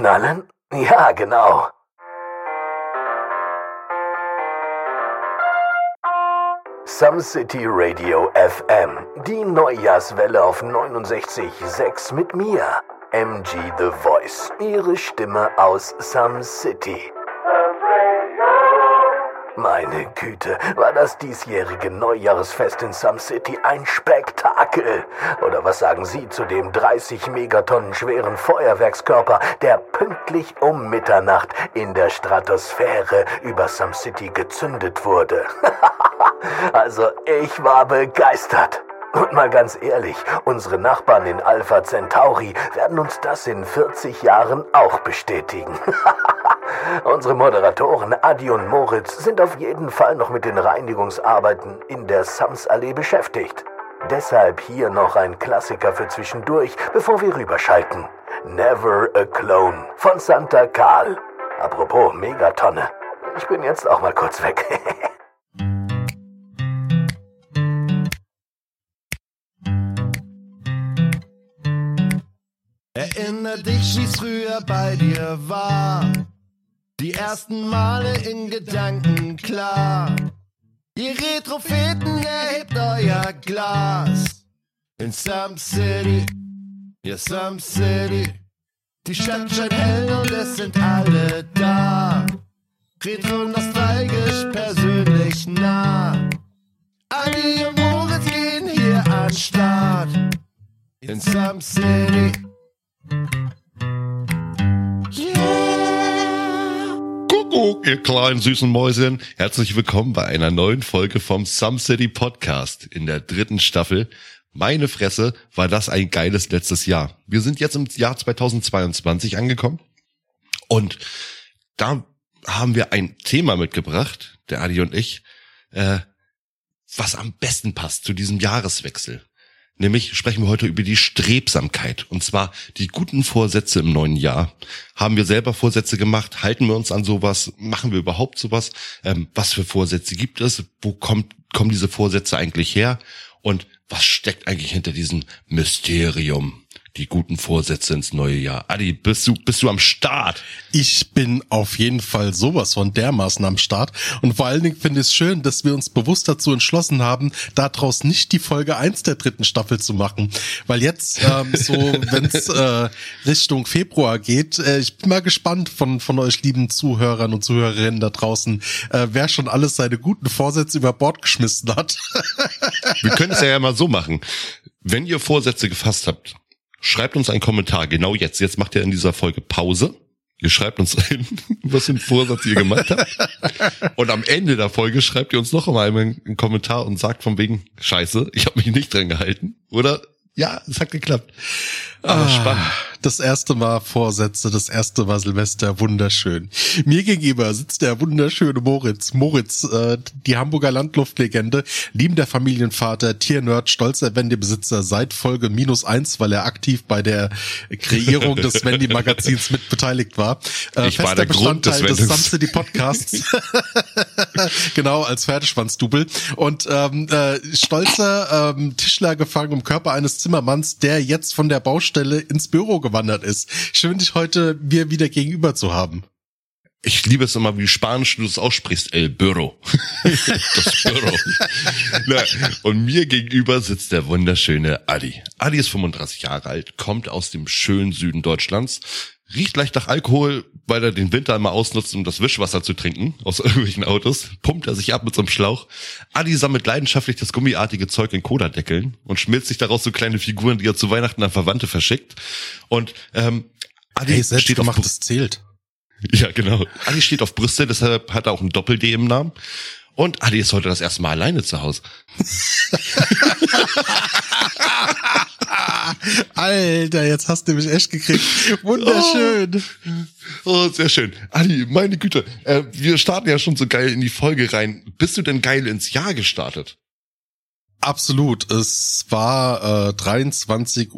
knallen? Ja, genau. Some City Radio FM, die Neujahrswelle auf 69.6 mit mir, MG The Voice, ihre Stimme aus Some City. Meine Güte, war das diesjährige Neujahresfest in Some City ein Spektakel. Oder was sagen Sie zu dem 30 Megatonnen schweren Feuerwerkskörper, der pünktlich um Mitternacht in der Stratosphäre über Some City gezündet wurde? also, ich war begeistert. Und mal ganz ehrlich, unsere Nachbarn in Alpha Centauri werden uns das in 40 Jahren auch bestätigen. unsere Moderatoren Adi und Moritz sind auf jeden Fall noch mit den Reinigungsarbeiten in der Sams-Allee beschäftigt. Deshalb hier noch ein Klassiker für zwischendurch, bevor wir rüberschalten. Never a Clone von Santa Karl. Apropos Megatonne. Ich bin jetzt auch mal kurz weg. Erinner dich, wie's früher bei dir war. Die ersten Male in Gedanken klar. Ihr Retropheten, erhebt euer Glas. In Some City, ja Some City. Die Stadt scheint hell und es sind alle da. Retro nostalgisch, persönlich nah. Adi und Moritz gehen hier an Start. In Some City. Kuckuck, ihr kleinen süßen Mäuschen. Herzlich willkommen bei einer neuen Folge vom Some City Podcast in der dritten Staffel. Meine Fresse, war das ein geiles letztes Jahr. Wir sind jetzt im Jahr 2022 angekommen und da haben wir ein Thema mitgebracht, der Adi und ich, äh, was am besten passt zu diesem Jahreswechsel. Nämlich sprechen wir heute über die Strebsamkeit. Und zwar die guten Vorsätze im neuen Jahr. Haben wir selber Vorsätze gemacht? Halten wir uns an sowas? Machen wir überhaupt sowas? Ähm, was für Vorsätze gibt es? Wo kommt, kommen diese Vorsätze eigentlich her? Und was steckt eigentlich hinter diesem Mysterium? Die guten Vorsätze ins neue Jahr. Adi, bist du, bist du am Start? Ich bin auf jeden Fall sowas von dermaßen am Start. Und vor allen Dingen finde ich es schön, dass wir uns bewusst dazu entschlossen haben, daraus nicht die Folge eins der dritten Staffel zu machen. Weil jetzt, ähm, so, wenn es äh, Richtung Februar geht, äh, ich bin mal gespannt von, von euch lieben Zuhörern und Zuhörerinnen da draußen, äh, wer schon alles seine guten Vorsätze über Bord geschmissen hat. Wir können es ja, ja mal so machen. Wenn ihr Vorsätze gefasst habt, schreibt uns einen Kommentar, genau jetzt. Jetzt macht ihr in dieser Folge Pause. Ihr schreibt uns ein, was für einen Vorsatz ihr gemacht habt. Und am Ende der Folge schreibt ihr uns noch einmal einen Kommentar und sagt von wegen, scheiße, ich habe mich nicht dran gehalten. Oder ja, es hat geklappt. Aber Ah, spannend. Das erste Mal Vorsätze, das erste Mal Silvester, wunderschön. Mir gegenüber sitzt der wunderschöne Moritz. Moritz, äh, die Hamburger Landluftlegende, liebender Familienvater, Tiernerd, stolzer Wendy-Besitzer seit Folge minus eins, weil er aktiv bei der Kreierung des Wendy-Magazins mit beteiligt war. Äh, Ich war fester der Grund des Bestandteil des. Some City Podcasts. genau, als Pferdeschwanzdubel. Und ähm, äh, stolzer ähm, Tischler gefangen im Körper eines Zimmermanns, der jetzt von der Baustelle ins Büro gewandert ist. Schön, dich heute mir wieder gegenüber zu haben. Ich liebe es immer, wie spanisch du es aussprichst. El Büro. das Büro. Na, und mir gegenüber sitzt der wunderschöne Adi. Adi ist 35 Jahre alt, kommt aus dem schönen Süden Deutschlands, riecht leicht nach Alkohol, weil er den Winter immer ausnutzt, um das Wischwasser zu trinken aus irgendwelchen Autos. Pumpt er sich ab mit so einem Schlauch. Adi sammelt leidenschaftlich das gummiartige Zeug in Kodadeckeln und schmilzt sich daraus so kleine Figuren, die er zu Weihnachten an Verwandte verschickt. Und ähm, Adi Hey, steht auf selbstgemachtes zählt. ja, genau. Adi steht auf Brüste, deshalb hat er auch ein Doppel-D im Namen. Und Adi ist heute das erste Mal alleine zu Hause. Alter, jetzt hast du mich echt gekriegt. Wunderschön. Oh, sehr schön. Adi, meine Güte, äh, wir starten ja schon so geil in die Folge rein. Bist du denn geil ins Jahr gestartet? Absolut. Es war äh, 23.47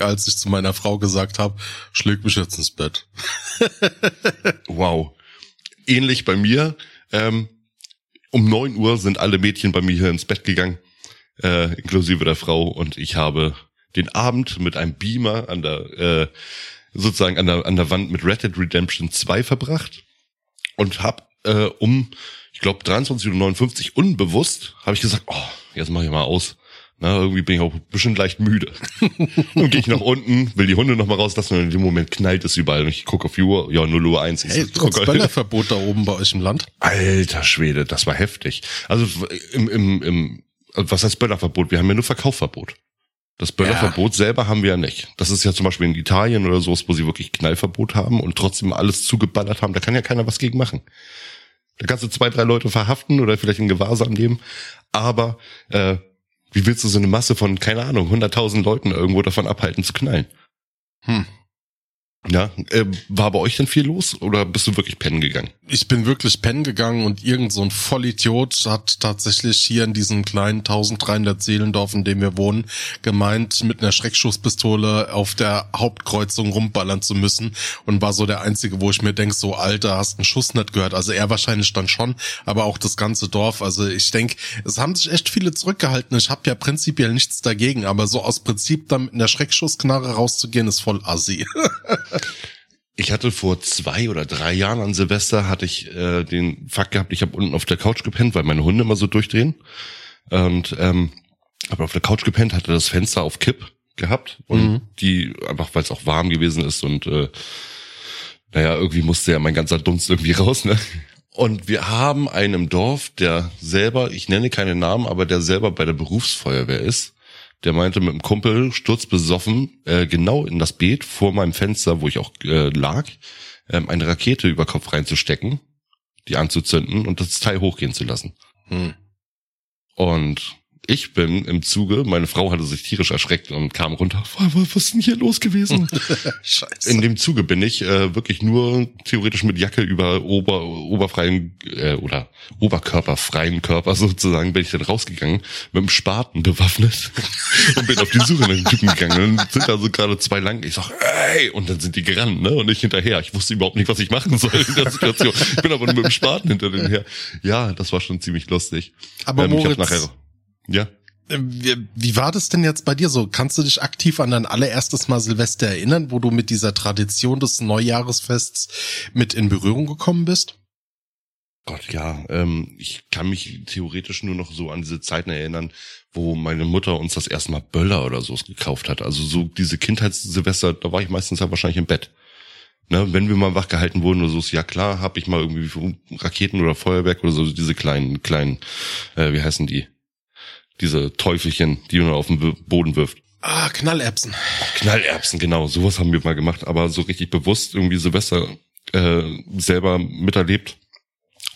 Uhr, als ich zu meiner Frau gesagt habe, schläg mich jetzt ins Bett. Wow. Ähnlich bei mir. Ähm, um neun Uhr sind alle Mädchen bei mir hier ins Bett gegangen, äh, inklusive der Frau. Und ich habe den Abend mit einem Beamer an der, äh, sozusagen an der, an der Wand mit Red Dead Redemption 2 verbracht und hab äh, um, ich glaube 23.59 Uhr unbewusst, habe ich gesagt, oh, jetzt mache ich mal aus. Na, irgendwie bin ich auch bisschen leicht müde. und gehe ich nach unten, will die Hunde noch mal rauslassen und in dem Moment knallt es überall. Und ich gucke auf die Uhr, ja, 0 Uhr 1. Ich Hey, so. Böllerverbot da oben bei euch im Land. Alter Schwede, das war heftig. Also im, im, im was heißt Böllerverbot? Wir haben ja nur Verkaufverbot. Das Böllerverbot selber haben wir ja nicht. Das ist ja zum Beispiel in Italien oder so, wo sie wirklich Knallverbot haben und trotzdem alles zugeballert haben. Da kann ja keiner was gegen machen. Da kannst du zwei, drei Leute verhaften oder vielleicht in Gewahrsam nehmen. Aber äh, wie willst du so eine Masse von, keine Ahnung, 100.000 Leuten irgendwo davon abhalten zu knallen? Hm. Ja, äh, war bei euch denn viel los oder bist du wirklich pennen gegangen? Ich bin wirklich pennen gegangen und irgend so ein Vollidiot hat tatsächlich hier in diesem kleinen 1300 Seelendorf, in dem wir wohnen, gemeint, mit einer Schreckschusspistole auf der Hauptkreuzung rumballern zu müssen und war so der Einzige, wo ich mir denk, so Alter, hast einen Schuss nicht gehört. Also er wahrscheinlich dann schon, aber auch das ganze Dorf. Also ich denk, es haben sich echt viele zurückgehalten. Ich habe ja prinzipiell nichts dagegen, aber so aus Prinzip dann mit einer Schreckschussknarre rauszugehen, ist voll assi. Ich hatte vor zwei oder drei Jahren an Silvester hatte ich äh, den Fakt gehabt, ich habe unten auf der Couch gepennt, weil meine Hunde immer so durchdrehen. Und ähm, habe auf der Couch gepennt, hatte das Fenster auf Kipp gehabt und Mhm. die einfach, weil es auch warm gewesen ist und äh, naja, irgendwie musste ja mein ganzer Dunst irgendwie raus, ne? Und wir haben einen im Dorf, der selber, ich nenne keine Namen, aber der selber bei der Berufsfeuerwehr ist. Der meinte mit dem Kumpel, sturzbesoffen, äh, genau in das Beet vor meinem Fenster, wo ich auch äh, lag, ähm, eine Rakete über Kopf reinzustecken, die anzuzünden und das Teil hochgehen zu lassen. Hm. Und ich bin im Zuge, meine Frau hatte sich tierisch erschreckt und kam runter. Was ist denn hier los gewesen? Scheiße. In dem Zuge bin ich äh, wirklich nur theoretisch mit Jacke über Ober, oberfreien äh, oder oberkörperfreien Körper sozusagen bin ich dann rausgegangen mit dem Spaten bewaffnet und bin auf die Suche nach den Typen gegangen. Und dann sind da so gerade zwei lang. Ich sag, ey, und dann sind die gerannt, ne? Und ich hinterher. Ich wusste überhaupt nicht, was ich machen soll in der Situation. Ich bin aber nur mit dem Spaten hinter denen her. Ja, das war schon ziemlich lustig. Aber Ähm, Moritz, nachher, ja. Äh, Wie, wie war das denn jetzt bei dir so? Kannst du dich aktiv an dein allererstes Mal Silvester erinnern, wo du mit dieser Tradition des Neujahresfests mit in Berührung gekommen bist? Gott, ja. Ähm, ich kann mich theoretisch nur noch so an diese Zeiten erinnern, wo meine Mutter uns das erste Mal Böller oder so gekauft hat. Also so diese Kindheitssilvester, da war ich meistens ja wahrscheinlich im Bett. Ne, wenn wir mal wach gehalten wurden oder so, ist ja klar, habe ich mal irgendwie Raketen oder Feuerwerk oder so, diese kleinen, kleinen, äh, wie heißen die? Diese Teufelchen, die man auf den Boden wirft. Ah, Knallerbsen. Knallerbsen, genau, sowas haben wir mal gemacht, aber so richtig bewusst irgendwie Silvester äh, selber miterlebt.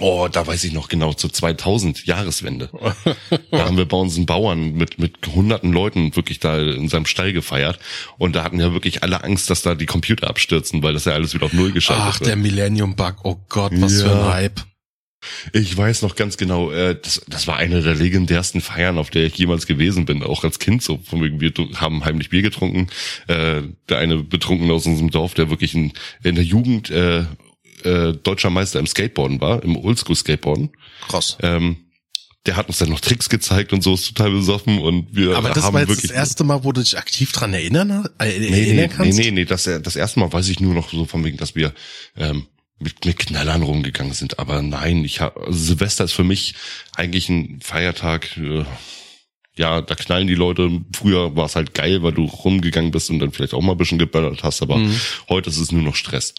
Oh, da weiß ich noch genau, zur 2000 Jahreswende. da haben wir bei unseren Bauern mit, mit hunderten Leuten wirklich da in seinem Stall gefeiert. Und da hatten ja wirklich alle Angst, dass da die Computer abstürzen, weil das ja alles wieder auf Null geschaltet Ach, wird. der Millennium Bug. Oh Gott, was Ja. für ein Hype. Ich weiß noch ganz genau, äh, das, das war eine der legendärsten Feiern, auf der ich jemals gewesen bin, auch als Kind. So von wegen, wir haben heimlich Bier getrunken. Äh, der eine Betrunkene aus unserem Dorf, der wirklich in, in der Jugend äh, äh, deutscher Meister im Skateboarden war, im Oldschool-Skateboarden. Krass. Ähm, der hat uns dann noch Tricks gezeigt und so, ist total besoffen und wir Aber das haben war jetzt wirklich das erste Mal, wo du dich aktiv dran erinnern, äh, Nee, erinnern nee, nee, kannst? nee, nee, das, das erste Mal weiß ich nur noch so von wegen, dass wir ähm, mit, mit Knallern rumgegangen sind. Aber nein, ich hab, also Silvester ist für mich eigentlich ein Feiertag. Äh, ja, da knallen die Leute. Früher war es halt geil, weil du rumgegangen bist und dann vielleicht auch mal ein bisschen geböllert hast. Aber Mhm. heute ist es nur noch Stress.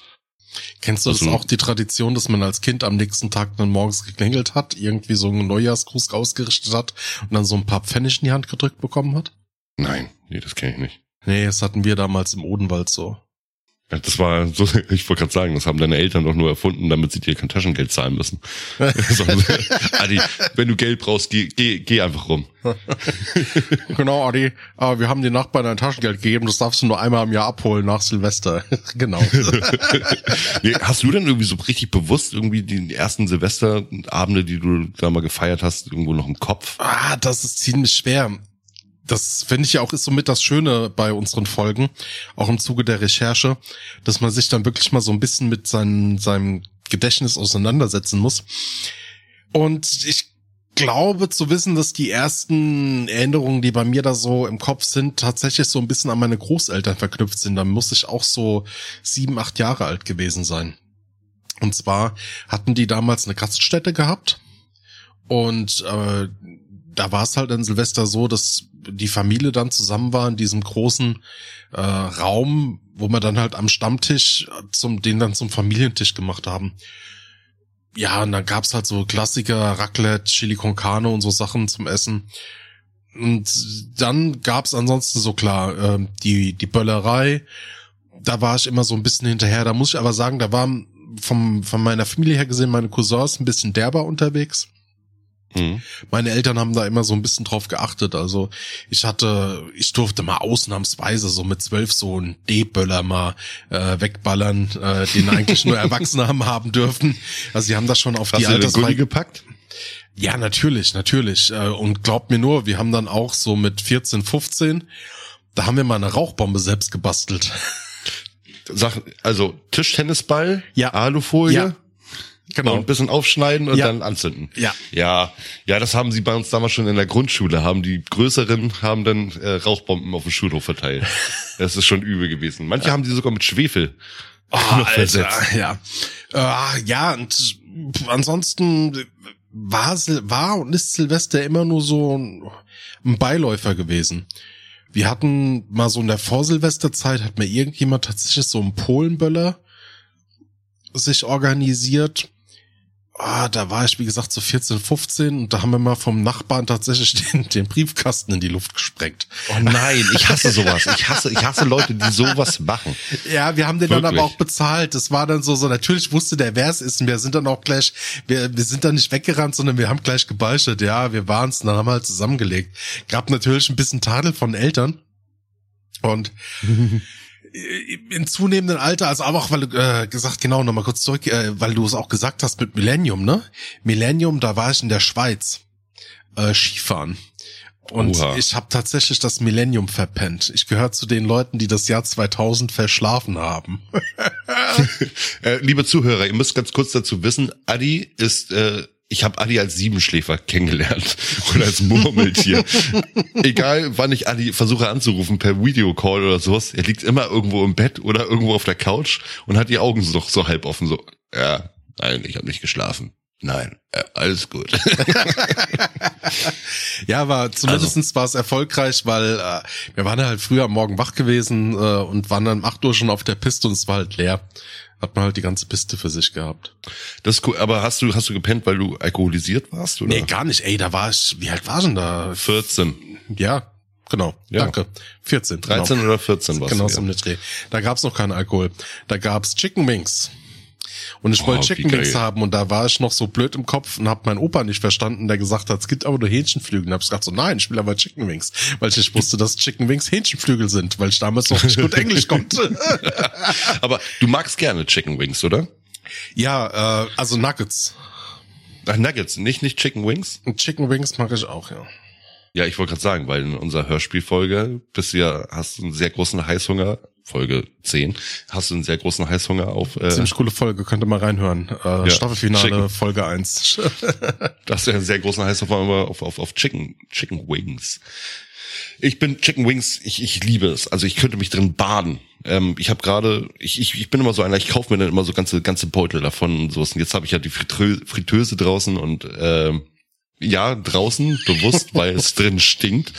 Kennst du das Also- auch, die Tradition, dass man als Kind am nächsten Tag dann morgens geklingelt hat, irgendwie so einen Neujahrsgruß ausgerichtet hat und dann so ein paar Pfennig in die Hand gedrückt bekommen hat? Nein, nee, das kenne ich nicht. Nee, das hatten wir damals im Odenwald so. Das war so, ich wollte gerade sagen, das haben deine Eltern doch nur erfunden, damit sie dir kein Taschengeld zahlen müssen. Adi, wenn du Geld brauchst, geh, geh, geh einfach rum. Genau, Adi, aber wir haben den Nachbarn ein Taschengeld gegeben, das darfst du nur einmal im Jahr abholen nach Silvester. genau. Nee, hast du denn irgendwie so richtig bewusst irgendwie die ersten Silvesterabende, die du da mal gefeiert hast, irgendwo noch im Kopf? Ah, das ist ziemlich schwer. Das finde ich ja auch ist somit das Schöne bei unseren Folgen, auch im Zuge der Recherche, dass man sich dann wirklich mal so ein bisschen mit seinem, seinem Gedächtnis auseinandersetzen muss. Und ich glaube zu wissen, dass die ersten Erinnerungen, die bei mir da so im Kopf sind, tatsächlich so ein bisschen an meine Großeltern verknüpft sind. Da muss ich auch so sieben, acht Jahre alt gewesen sein. Und zwar hatten die damals eine Gaststätte gehabt und äh, da war es halt an Silvester so, dass die Familie dann zusammen war in diesem großen äh, Raum, wo wir dann halt am Stammtisch zum den dann zum Familientisch gemacht haben. Ja, und dann gab's halt so Klassiker, Raclette, Chili con Carne und so Sachen zum Essen. Und dann gab's ansonsten so klar äh, die die Böllerei. Da war ich immer so ein bisschen hinterher. Da muss ich aber sagen, da waren vom von meiner Familie her gesehen meine Cousins ein bisschen derber unterwegs. Mhm. Meine Eltern haben da immer so ein bisschen drauf geachtet. Also ich hatte, ich durfte mal ausnahmsweise so mit zwölf so einen D-Böller mal äh, wegballern, äh, den eigentlich nur Erwachsene haben haben dürfen. Also sie haben das schon auf Hast die Altersfrei... gepackt? Ja, natürlich, natürlich. Äh, Und glaubt mir nur, wir haben dann auch so mit 14, 15, da haben wir mal eine Rauchbombe selbst gebastelt. Sag, also Tischtennisball, Ja. Alufolie. Ja. Genau. Und ein bisschen aufschneiden und Ja. dann anzünden. Ja. Ja, ja, das haben sie bei uns damals schon in der Grundschule. Haben die größeren haben dann äh, Rauchbomben auf dem Schulhof verteilt. Das ist schon übel gewesen. Manche haben die sogar mit Schwefel noch versetzt. ja. Äh, ja, und ansonsten war, war und ist Silvester immer nur so ein, ein Beiläufer gewesen. Wir hatten mal so in der Vorsilvesterzeit, hat mir irgendjemand tatsächlich so einen Polenböller sich organisiert. Ah, da war ich, wie gesagt, so 14, 15 und da haben wir mal vom Nachbarn tatsächlich den, den Briefkasten in die Luft gesprengt. Oh nein, ich hasse sowas. Ich hasse, ich hasse Leute, die sowas machen. Ja, wir haben den dann Wirklich? aber auch bezahlt. Das war dann so, so natürlich wusste der, wer es ist. Und wir sind dann auch gleich, wir, wir sind dann nicht weggerannt, sondern wir haben gleich gebeichtet. Ja, wir waren's, und dann haben wir halt zusammengelegt. Gab natürlich ein bisschen Tadel von Eltern. Und in zunehmendem Alter, also aber auch weil du äh, gesagt, genau, nochmal kurz zurück, äh, weil du es auch gesagt hast mit Millennium, ne? Millennium, da war ich in der Schweiz äh, Skifahren. Und Oha. ich habe tatsächlich das Millennium verpennt. Ich gehöre zu den Leuten, die das Jahr 2000 verschlafen haben. Äh, liebe Zuhörer, ihr müsst ganz kurz dazu wissen, Adi ist, äh, ich habe Adi als Siebenschläfer kennengelernt und als Murmeltier. Egal, wann ich Adi versuche anzurufen per Videocall oder sowas, er liegt immer irgendwo im Bett oder irgendwo auf der Couch und hat die Augen so, so halb offen, so, ja, nein, ich habe nicht geschlafen. Nein, äh, alles gut. Ja, aber zumindestens war es erfolgreich, weil äh, wir waren halt früher am Morgen wach gewesen äh, und waren dann um 8 Uhr schon auf der Piste und es war halt leer. Hat man halt die ganze Piste für sich gehabt. Das ist cool. Aber hast du, hast du gepennt, weil du alkoholisiert warst? Oder? Nee, gar nicht. Ey, da war ich, wie alt war ich denn da? 14. Ja, genau. Ja. Danke. 14. 13 genau. oder 14 warst Genau, so um den Dreh. Da gab's noch keinen Alkohol. Da gab's Chicken Wings. Und ich Oh, wollte Chicken Wings haben und da war ich noch so blöd im Kopf und hab meinen Opa nicht verstanden, der gesagt hat, es gibt aber nur Hähnchenflügel. Und hab ich gesagt so, nein, ich will aber Chicken Wings. Weil ich nicht wusste, dass Chicken Wings Hähnchenflügel sind, weil ich damals noch nicht gut Englisch konnte. Aber du magst gerne Chicken Wings, oder? ja, äh, also Nuggets. Ach, Nuggets, nicht, nicht Chicken Wings? Chicken Wings mag ich auch, ja. Ja, ich wollte gerade sagen, weil in unserer Hörspielfolge bist du ja, hast du einen sehr großen Heißhunger, Folge 10, hast du einen sehr großen Heißhunger auf, äh, Ziemlich coole Folge, könnt ihr mal reinhören. Äh, Staffelfinale, Chicken. Folge 1. da hast du ja einen sehr großen Heißhunger auf, auf, auf Chicken, Chicken Wings. Ich bin Chicken Wings, ich, ich liebe es. Also ich könnte mich drin baden. Ähm, ich habe gerade, ich, ich, ich bin immer so einer, ich kaufe mir dann immer so ganze, ganze Beutel davon und sowas. Und jetzt habe ich ja die Fritrö Fritteuse draußen und ähm, ja, draußen, bewusst, weil es drin stinkt.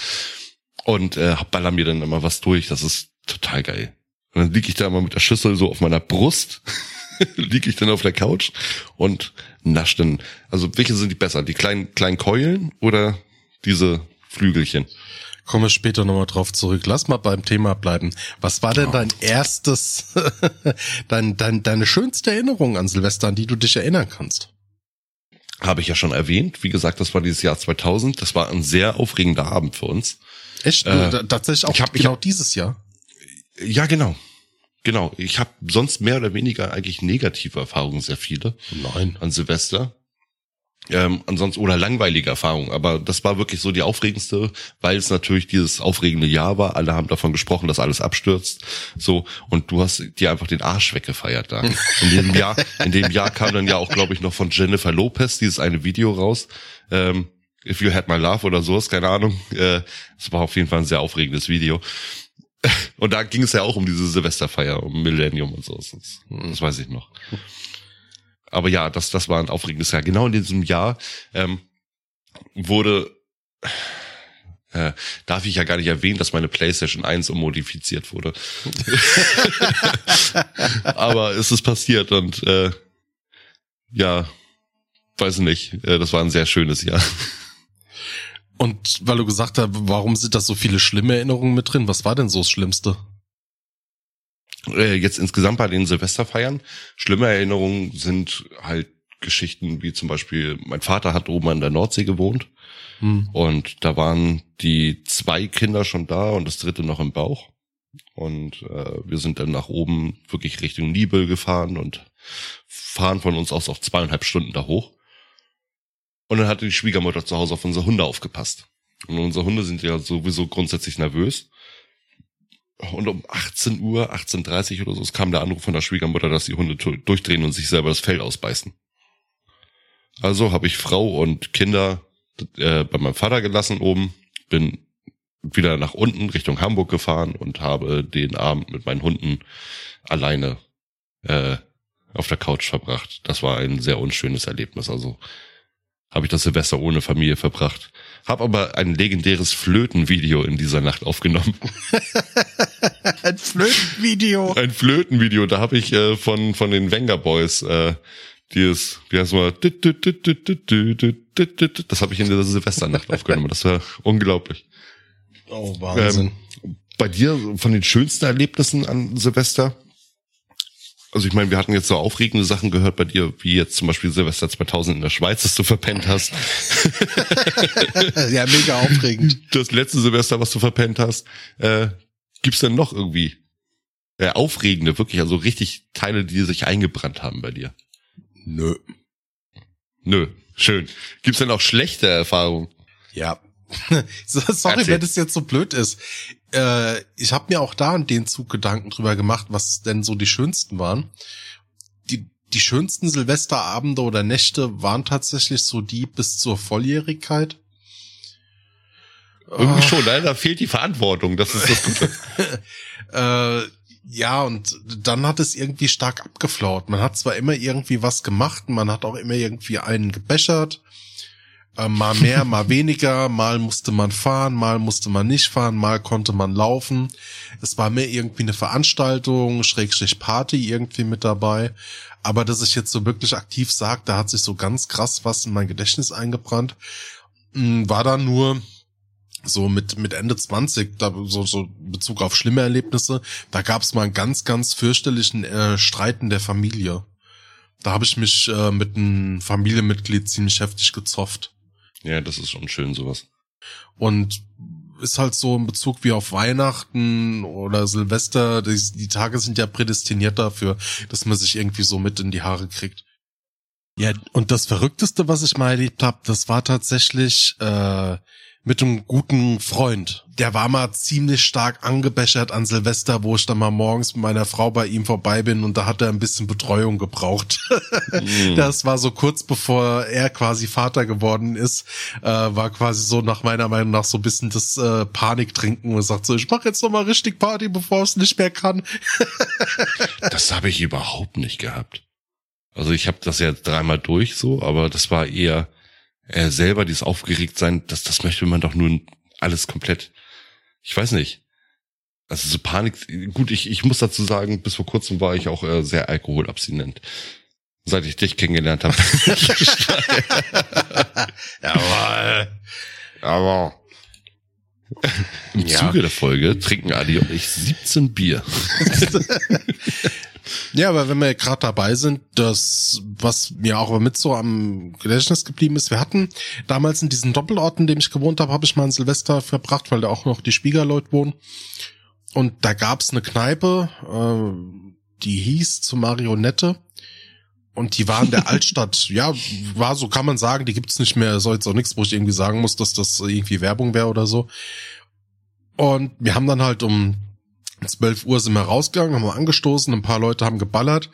Und äh, baller mir dann immer was durch. Das ist total geil. Und dann liege ich da immer mit der Schüssel so auf meiner Brust, liege ich dann auf der Couch und nasch dann. Also welche sind die besser? Die kleinen, kleinen Keulen oder diese Flügelchen? Komme später nochmal drauf zurück. Lass mal beim Thema bleiben. Was war denn Oh. dein erstes, dein, dein, deine schönste Erinnerung an Silvester, an die du dich erinnern kannst? Habe ich ja schon erwähnt. Wie gesagt, das war dieses Jahr 2000. Das war ein sehr aufregender Abend für uns. Echt? Äh, tatsächlich auch ich hab- ich genau dieses Jahr? Ja, genau. Genau. Ich habe sonst mehr oder weniger eigentlich negative Erfahrungen, sehr viele. Nein. an Silvester. Ähm, ansonsten oder langweilige Erfahrung, aber das war wirklich so die aufregendste, weil es natürlich dieses aufregende Jahr war. Alle haben davon gesprochen, dass alles abstürzt. So und du hast dir einfach den Arsch weggefeiert da. In dem Jahr, in dem Jahr kam dann ja auch, glaube ich, noch von Jennifer Lopez dieses eine Video raus. Ähm, If You Had My Love oder sowas, keine Ahnung. Äh, es war auf jeden Fall ein sehr aufregendes Video. Und da ging es ja auch um diese Silvesterfeier, um Millennium und so. Das, das weiß ich noch. Aber ja, das, das war ein aufregendes Jahr. Genau in diesem Jahr ähm, wurde, äh, darf ich ja gar nicht erwähnen, dass meine PlayStation 1 ummodifiziert wurde. Aber es ist passiert und äh, ja, weiß nicht, äh, das war ein sehr schönes Jahr. Und weil du gesagt hast, warum sind da so viele schlimme Erinnerungen mit drin? Was war denn so das Schlimmste? Äh, jetzt insgesamt bei den Silvesterfeiern. Schlimme Erinnerungen sind halt Geschichten wie zum Beispiel, mein Vater hat oben an der Nordsee gewohnt hm. und da waren die zwei Kinder schon da und das dritte noch im Bauch. Und äh, wir sind dann nach oben wirklich Richtung Nibel gefahren und fahren von uns aus auf zweieinhalb Stunden da hoch. Und dann hatte die Schwiegermutter zu Hause auf unsere Hunde aufgepasst. Und unsere Hunde sind ja sowieso grundsätzlich nervös. Und um 18 Uhr, 18.30 Uhr oder so, es kam der Anruf von der Schwiegermutter, dass die Hunde durchdrehen und sich selber das Fell ausbeißen. Also habe ich Frau und Kinder äh, bei meinem Vater gelassen oben, bin wieder nach unten Richtung Hamburg gefahren und habe den Abend mit meinen Hunden alleine äh, auf der Couch verbracht. Das war ein sehr unschönes Erlebnis. Also habe ich das Silvester ohne Familie verbracht. Hab aber ein legendäres Flötenvideo in dieser Nacht aufgenommen. ein Flötenvideo. Ein Flötenvideo. Da habe ich äh, von von den Wenger Boys äh, dieses, wie heißt mal, das habe ich in dieser Silvesternacht aufgenommen. Das war unglaublich. Oh, Wahnsinn. Ähm, bei dir von den schönsten Erlebnissen an Silvester? Also ich meine, wir hatten jetzt so aufregende Sachen gehört bei dir, wie jetzt zum Beispiel Silvester 2000 in der Schweiz, dass du verpennt hast. ja, mega aufregend. Das letzte Silvester, was du verpennt hast. Äh, gibt's denn noch irgendwie äh, aufregende, wirklich, also richtig Teile, die sich eingebrannt haben bei dir? Nö. Nö, schön. Gibt's denn auch schlechte Erfahrungen? Ja. Sorry, Erzähl. wenn das jetzt so blöd ist äh, ich habe mir auch da in den Zug Gedanken drüber gemacht, was denn so die schönsten waren. Die, die schönsten Silvesterabende oder Nächte waren tatsächlich so die bis zur Volljährigkeit. Irgendwie oh. schon, ne? da fehlt die Verantwortung, das ist das Gute. äh, ja, und dann hat es irgendwie stark abgeflaut. Man hat zwar immer irgendwie was gemacht, man hat auch immer irgendwie einen gebechert, äh, mal mehr, mal weniger, mal musste man fahren, mal musste man nicht fahren, mal konnte man laufen. Es war mehr irgendwie eine Veranstaltung, Schrägstrich Party irgendwie mit dabei. Aber dass ich jetzt so wirklich aktiv sage, da hat sich so ganz krass was in mein Gedächtnis eingebrannt, hm, war dann nur so mit mit Ende 20, da so so Bezug auf schlimme Erlebnisse, da gab es mal einen ganz ganz fürchterlichen äh, Streiten der Familie. Da habe ich mich äh, mit einem Familienmitglied ziemlich heftig gezofft. Ja, das ist schon schön, sowas. Und ist halt so in Bezug wie auf Weihnachten oder Silvester, die, die, Tage sind ja prädestiniert dafür, dass man sich irgendwie so mit in die Haare kriegt. Ja, und das Verrückteste, was ich mal erlebt habe, das war tatsächlich äh, mit einem guten Freund. Der war mal ziemlich stark angebechert an Silvester, wo ich dann mal morgens mit meiner Frau bei ihm vorbei bin und da hat er ein bisschen Betreuung gebraucht. mm. Das war so kurz bevor er quasi Vater geworden ist, äh, war quasi so nach meiner Meinung nach so ein bisschen das äh, Paniktrinken und sagt so, ich mach jetzt noch mal richtig Party, bevor es nicht mehr kann. das habe ich überhaupt nicht gehabt. Also ich habe das ja dreimal durch so, aber das war eher er selber dieses aufgeregt sein, das, das möchte man doch nur alles komplett. Ich weiß nicht. Also so Panik, gut, ich, ich muss dazu sagen, bis vor kurzem war ich auch äh, sehr alkoholabstinent. Seit ich dich kennengelernt habe. Jawohl. Aber im ja. Zuge der Folge trinken Adi und ich 17 Bier. Ja, aber wenn wir gerade dabei sind, das, was mir auch mit so am Gedächtnis geblieben ist, wir hatten damals in diesen Doppelort, in dem ich gewohnt habe, habe ich mal ein Silvester verbracht, weil da auch noch die Schwiegerleute wohnen. Und da gab's eine Kneipe, äh, die hieß zu Marionette. Und die war in der Altstadt. Ja, war so, kann man sagen, die gibt's nicht mehr. Soll jetzt auch nichts, wo ich irgendwie sagen muss, dass das irgendwie Werbung wäre oder so. Und wir haben dann halt um 12 Uhr sind wir rausgegangen, haben wir angestoßen, ein paar Leute haben geballert.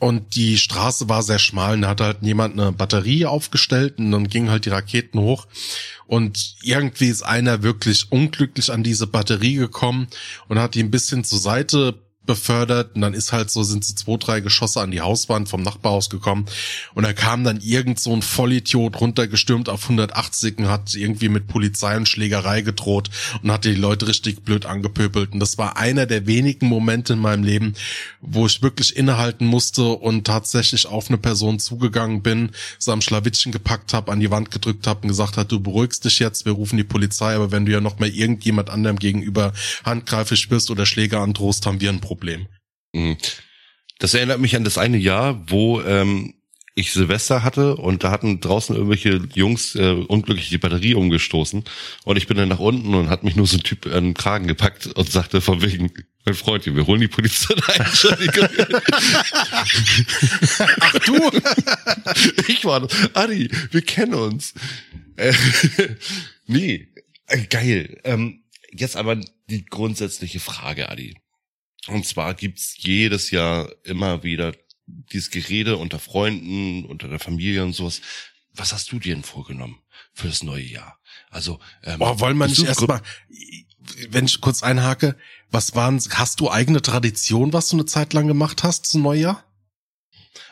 und die Straße war sehr schmal und da hat halt jemand eine Batterie aufgestellt und dann gingen halt die Raketen hoch und irgendwie ist einer wirklich unglücklich an diese Batterie gekommen und hat die ein bisschen zur Seite befördert. Und dann ist halt so, sind so zwei, drei Geschosse an die Hauswand vom Nachbarhaus gekommen. Und da kam dann irgend so ein Vollidiot runtergestürmt auf 180 und hat irgendwie mit Polizei und Schlägerei gedroht und hat die Leute richtig blöd angepöbelt. Und das war einer der wenigen Momente in meinem Leben, wo ich wirklich innehalten musste und tatsächlich auf eine Person zugegangen bin, so am Schlawittchen gepackt habe, an die Wand gedrückt habe und gesagt hat, du beruhigst dich jetzt, wir rufen die Polizei, aber wenn du ja noch mal irgendjemand anderem gegenüber handgreiflich bist oder Schläger androhst, haben wir ein Problem. Mhm. Das erinnert mich an das eine Jahr, wo ähm, ich Silvester hatte und da hatten draußen irgendwelche Jungs äh, unglücklich die Batterie umgestoßen und ich bin dann nach unten und hat mich nur so ein Typ an den Kragen gepackt und sagte von wegen, mein Freund, wir holen die Polizei ein. Entschuldigung. Ach du! ich war. Adi, wir kennen uns. Äh, nee, äh, geil. Ähm, jetzt aber die grundsätzliche Frage, Adi. Und zwar gibt's jedes Jahr immer wieder dieses Gerede unter Freunden, unter der Familie und sowas. Was hast du dir denn vorgenommen für das neue Jahr? Also, ähm, Boah, wollen wir nicht erstmal, wenn ich kurz einhake, was waren, hast du eigene Tradition, was du eine Zeit lang gemacht hast zum Neujahr?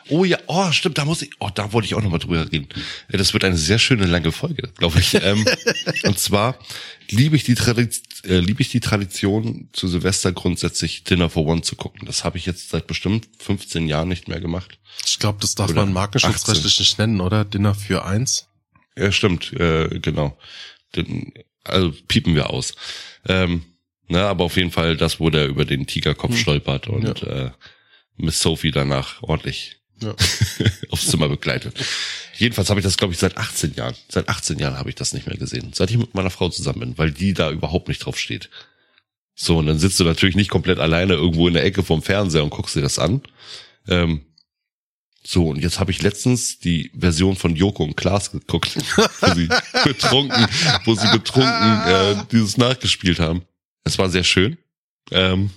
Oh ja, oh stimmt, da muss ich, oh, da wollte ich auch nochmal drüber reden. Das wird eine sehr schöne lange Folge, glaube ich. ähm, und zwar liebe ich die Tradition, äh, liebe ich die Tradition zu Silvester grundsätzlich Dinner for One zu gucken. Das habe ich jetzt seit bestimmt 15 Jahren nicht mehr gemacht. Ich glaube, das darf Oder man markenschutzrechtlich nicht nennen, oder? Dinner für eins? Ja, stimmt, äh, genau. Den, also piepen wir aus. Ähm, na, aber auf jeden Fall das, wo der über den Tigerkopf stolpert und äh, Miss Sophie danach ordentlich Ja. aufs Zimmer begleitet. Jedenfalls habe ich das, glaube ich, seit 18 Jahren. Seit 18 Jahren habe ich das nicht mehr gesehen. Seit ich mit meiner Frau zusammen bin, weil die da überhaupt nicht drauf steht. So, und dann sitzt du natürlich nicht komplett alleine irgendwo in der Ecke vom Fernseher und guckst dir das an. Ähm, so, und jetzt habe ich letztens die Version von Joko und Klaas geguckt, wo sie betrunken, wo sie betrunken äh, dieses nachgespielt haben. Es war sehr schön. Ähm,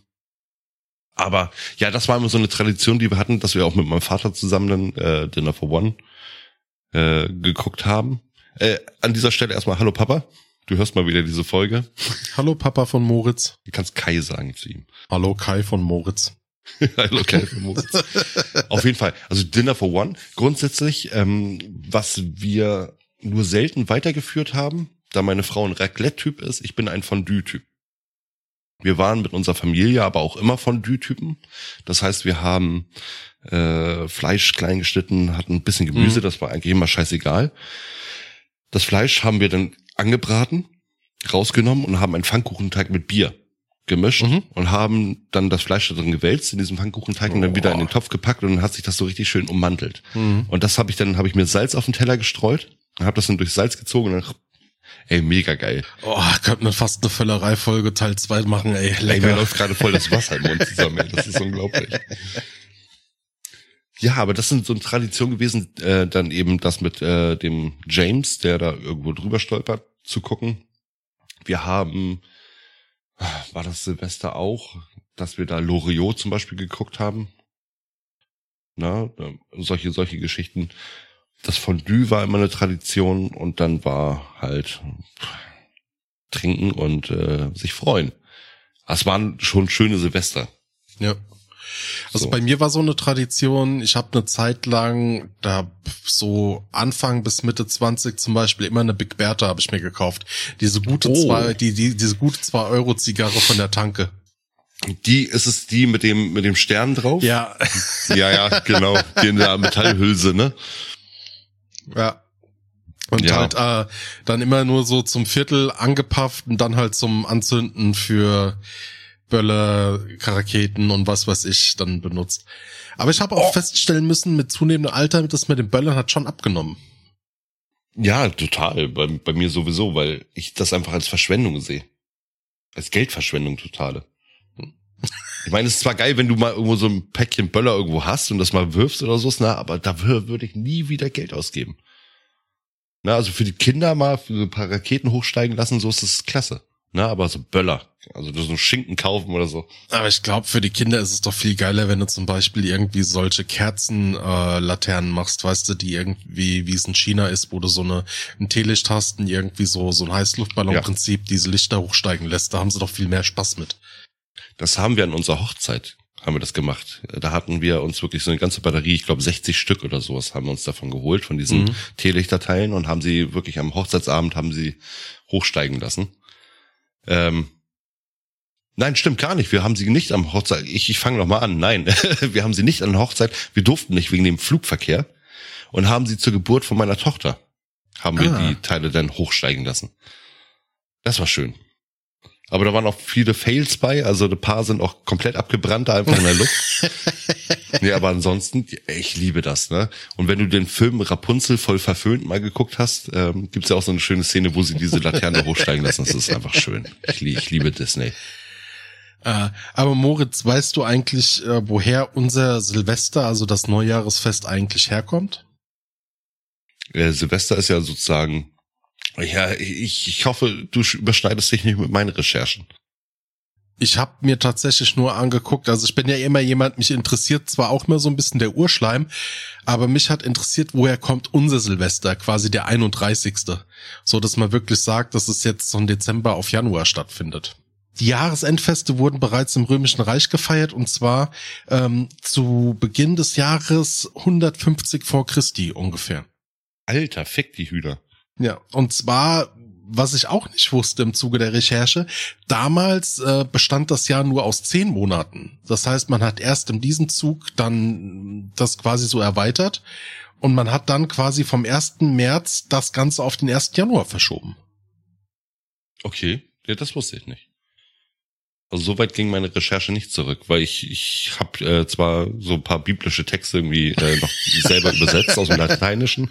aber ja, das war immer so eine Tradition, die wir hatten, dass wir auch mit meinem Vater zusammen dann äh, Dinner for One äh, geguckt haben. Äh, an dieser Stelle erstmal Hallo Papa. Du hörst mal wieder diese Folge. Hallo Papa von Moritz. Du kannst Kai sagen zu ihm. Hallo Kai von Moritz. Hallo Kai von Moritz. Auf jeden Fall. Also Dinner for One. Grundsätzlich, ähm, was wir nur selten weitergeführt haben, da meine Frau ein Raclette-Typ ist, ich bin ein Fondue-Typ. Wir waren mit unserer Familie aber auch immer Fondue-Typen. Das heißt, wir haben äh, Fleisch klein geschnitten, hatten ein bisschen Gemüse, Mhm. das war eigentlich immer scheißegal. Das Fleisch haben wir dann angebraten, rausgenommen und haben einen Pfannkuchenteig mit Bier gemischt Mhm. und haben dann das Fleisch da drin gewälzt in diesem Pfannkuchenteig und dann wieder in den Topf gepackt und dann hat sich das so richtig schön ummantelt. Mhm. Und das habe ich dann, habe ich mir Salz auf den Teller gestreut, habe das dann durch Salz gezogen und dann, ey, mega geil. Oh, könnte man fast eine Völlerei-Folge Teil 2 machen, ey. Ey, mir Lecker. läuft gerade voll das Wasser im Mund zusammen. Ey. Das ist unglaublich. Ja, aber das sind so eine Tradition gewesen, äh, dann eben das mit äh, dem James, der da irgendwo drüber stolpert, zu gucken. Wir haben, war das Silvester auch, dass wir da Loriot zum Beispiel geguckt haben. Na, äh, solche, solche Geschichten. Das Fondue war immer eine Tradition und dann war halt trinken und äh, sich freuen. Es waren schon schöne Silvester. Ja. Also So. bei mir war so eine Tradition, ich habe eine Zeit lang, da so Anfang bis Mitte 20 zum Beispiel, immer eine Big Bertha habe ich mir gekauft. Diese gute Oh. zwei, die, die, diese gute 2 Euro Zigarre von der Tanke. Die ist es die mit dem mit dem Stern drauf? Ja. ja, ja genau. Die in der Metallhülse, ne? Ja. Und Ja. halt äh, dann immer nur so zum Viertel angepafft und dann halt zum Anzünden für Böller, Raketen und was weiß ich dann benutzt. Aber ich habe auch feststellen müssen, mit zunehmendem Alter, das mit den Böllern hat schon abgenommen. Ja, total. Bei, bei mir sowieso, weil ich das einfach als Verschwendung sehe. Als Geldverschwendung totale. Ich meine, es ist zwar geil, wenn du mal irgendwo so ein Päckchen Böller irgendwo hast und das mal wirfst oder so, na, aber da wür- würde ich nie wieder Geld ausgeben. Na, also für die Kinder mal für so ein paar Raketen hochsteigen lassen, so ist das klasse. Na, aber so Böller, Also so Schinken kaufen oder so. Aber ich glaube, für die Kinder ist es doch viel geiler, wenn du zum Beispiel irgendwie solche Kerzenlaternen äh, Laternen machst, weißt du, die irgendwie, wie es in China ist, wo du so eine ein Teelicht hast und irgendwie so so ein Heißluftballon-Prinzip ja. diese Lichter hochsteigen lässt. Da haben sie doch viel mehr Spaß mit. Das haben wir an unserer Hochzeit haben wir das gemacht. Da hatten wir uns wirklich so eine ganze Batterie, ich glaube 60 Stück oder sowas, haben wir uns davon geholt, von diesen mhm. Teelichterteilen und haben sie wirklich am Hochzeitsabend haben sie hochsteigen lassen. Ähm, Nein, stimmt gar nicht. Wir haben sie nicht am Hochzeit. Ich, ich fange noch mal an. Nein, wir haben sie nicht an der Hochzeit. Wir durften nicht wegen dem Flugverkehr und haben sie zur Geburt von meiner Tochter haben wir ah. die Teile dann hochsteigen lassen. Das war schön. Aber da waren auch viele Fails bei, also ein paar sind auch komplett abgebrannt einfach in der Luft. nee, aber ansonsten, ich liebe das, ne? Und wenn du den Film Rapunzel voll verföhnt mal geguckt hast, ähm, gibt's ja auch so eine schöne Szene, wo sie diese Laterne hochsteigen lassen. Das ist einfach schön. Ich, ich liebe Disney. Äh, aber Moritz, weißt du eigentlich, äh, woher unser Silvester, also das Neujahresfest eigentlich herkommt? Äh, Silvester ist ja sozusagen ja, ich, ich hoffe, du überschneidest dich nicht mit meinen Recherchen. Ich habe mir tatsächlich nur angeguckt, also ich bin ja immer jemand, mich interessiert zwar auch immer so ein bisschen der Urschleim, aber mich hat interessiert, woher kommt unser Silvester, quasi der 31. So dass man wirklich sagt, dass es jetzt von Dezember auf Januar stattfindet. Die Jahresendfeste wurden bereits im Römischen Reich gefeiert und zwar ähm, zu Beginn des Jahres 150 vor Christi ungefähr. Alter, fick die Hühner. Ja, und zwar, was ich auch nicht wusste im Zuge der Recherche, damals äh, bestand das Jahr nur aus zehn Monaten. Das heißt, man hat erst in diesem Zug dann das quasi so erweitert und man hat dann quasi vom 1. März das Ganze auf den 1. Januar verschoben. Okay, ja, das wusste ich nicht. Also so weit ging meine Recherche nicht zurück, weil ich ich habe äh, zwar so ein paar biblische Texte irgendwie äh, noch selber übersetzt aus dem Lateinischen,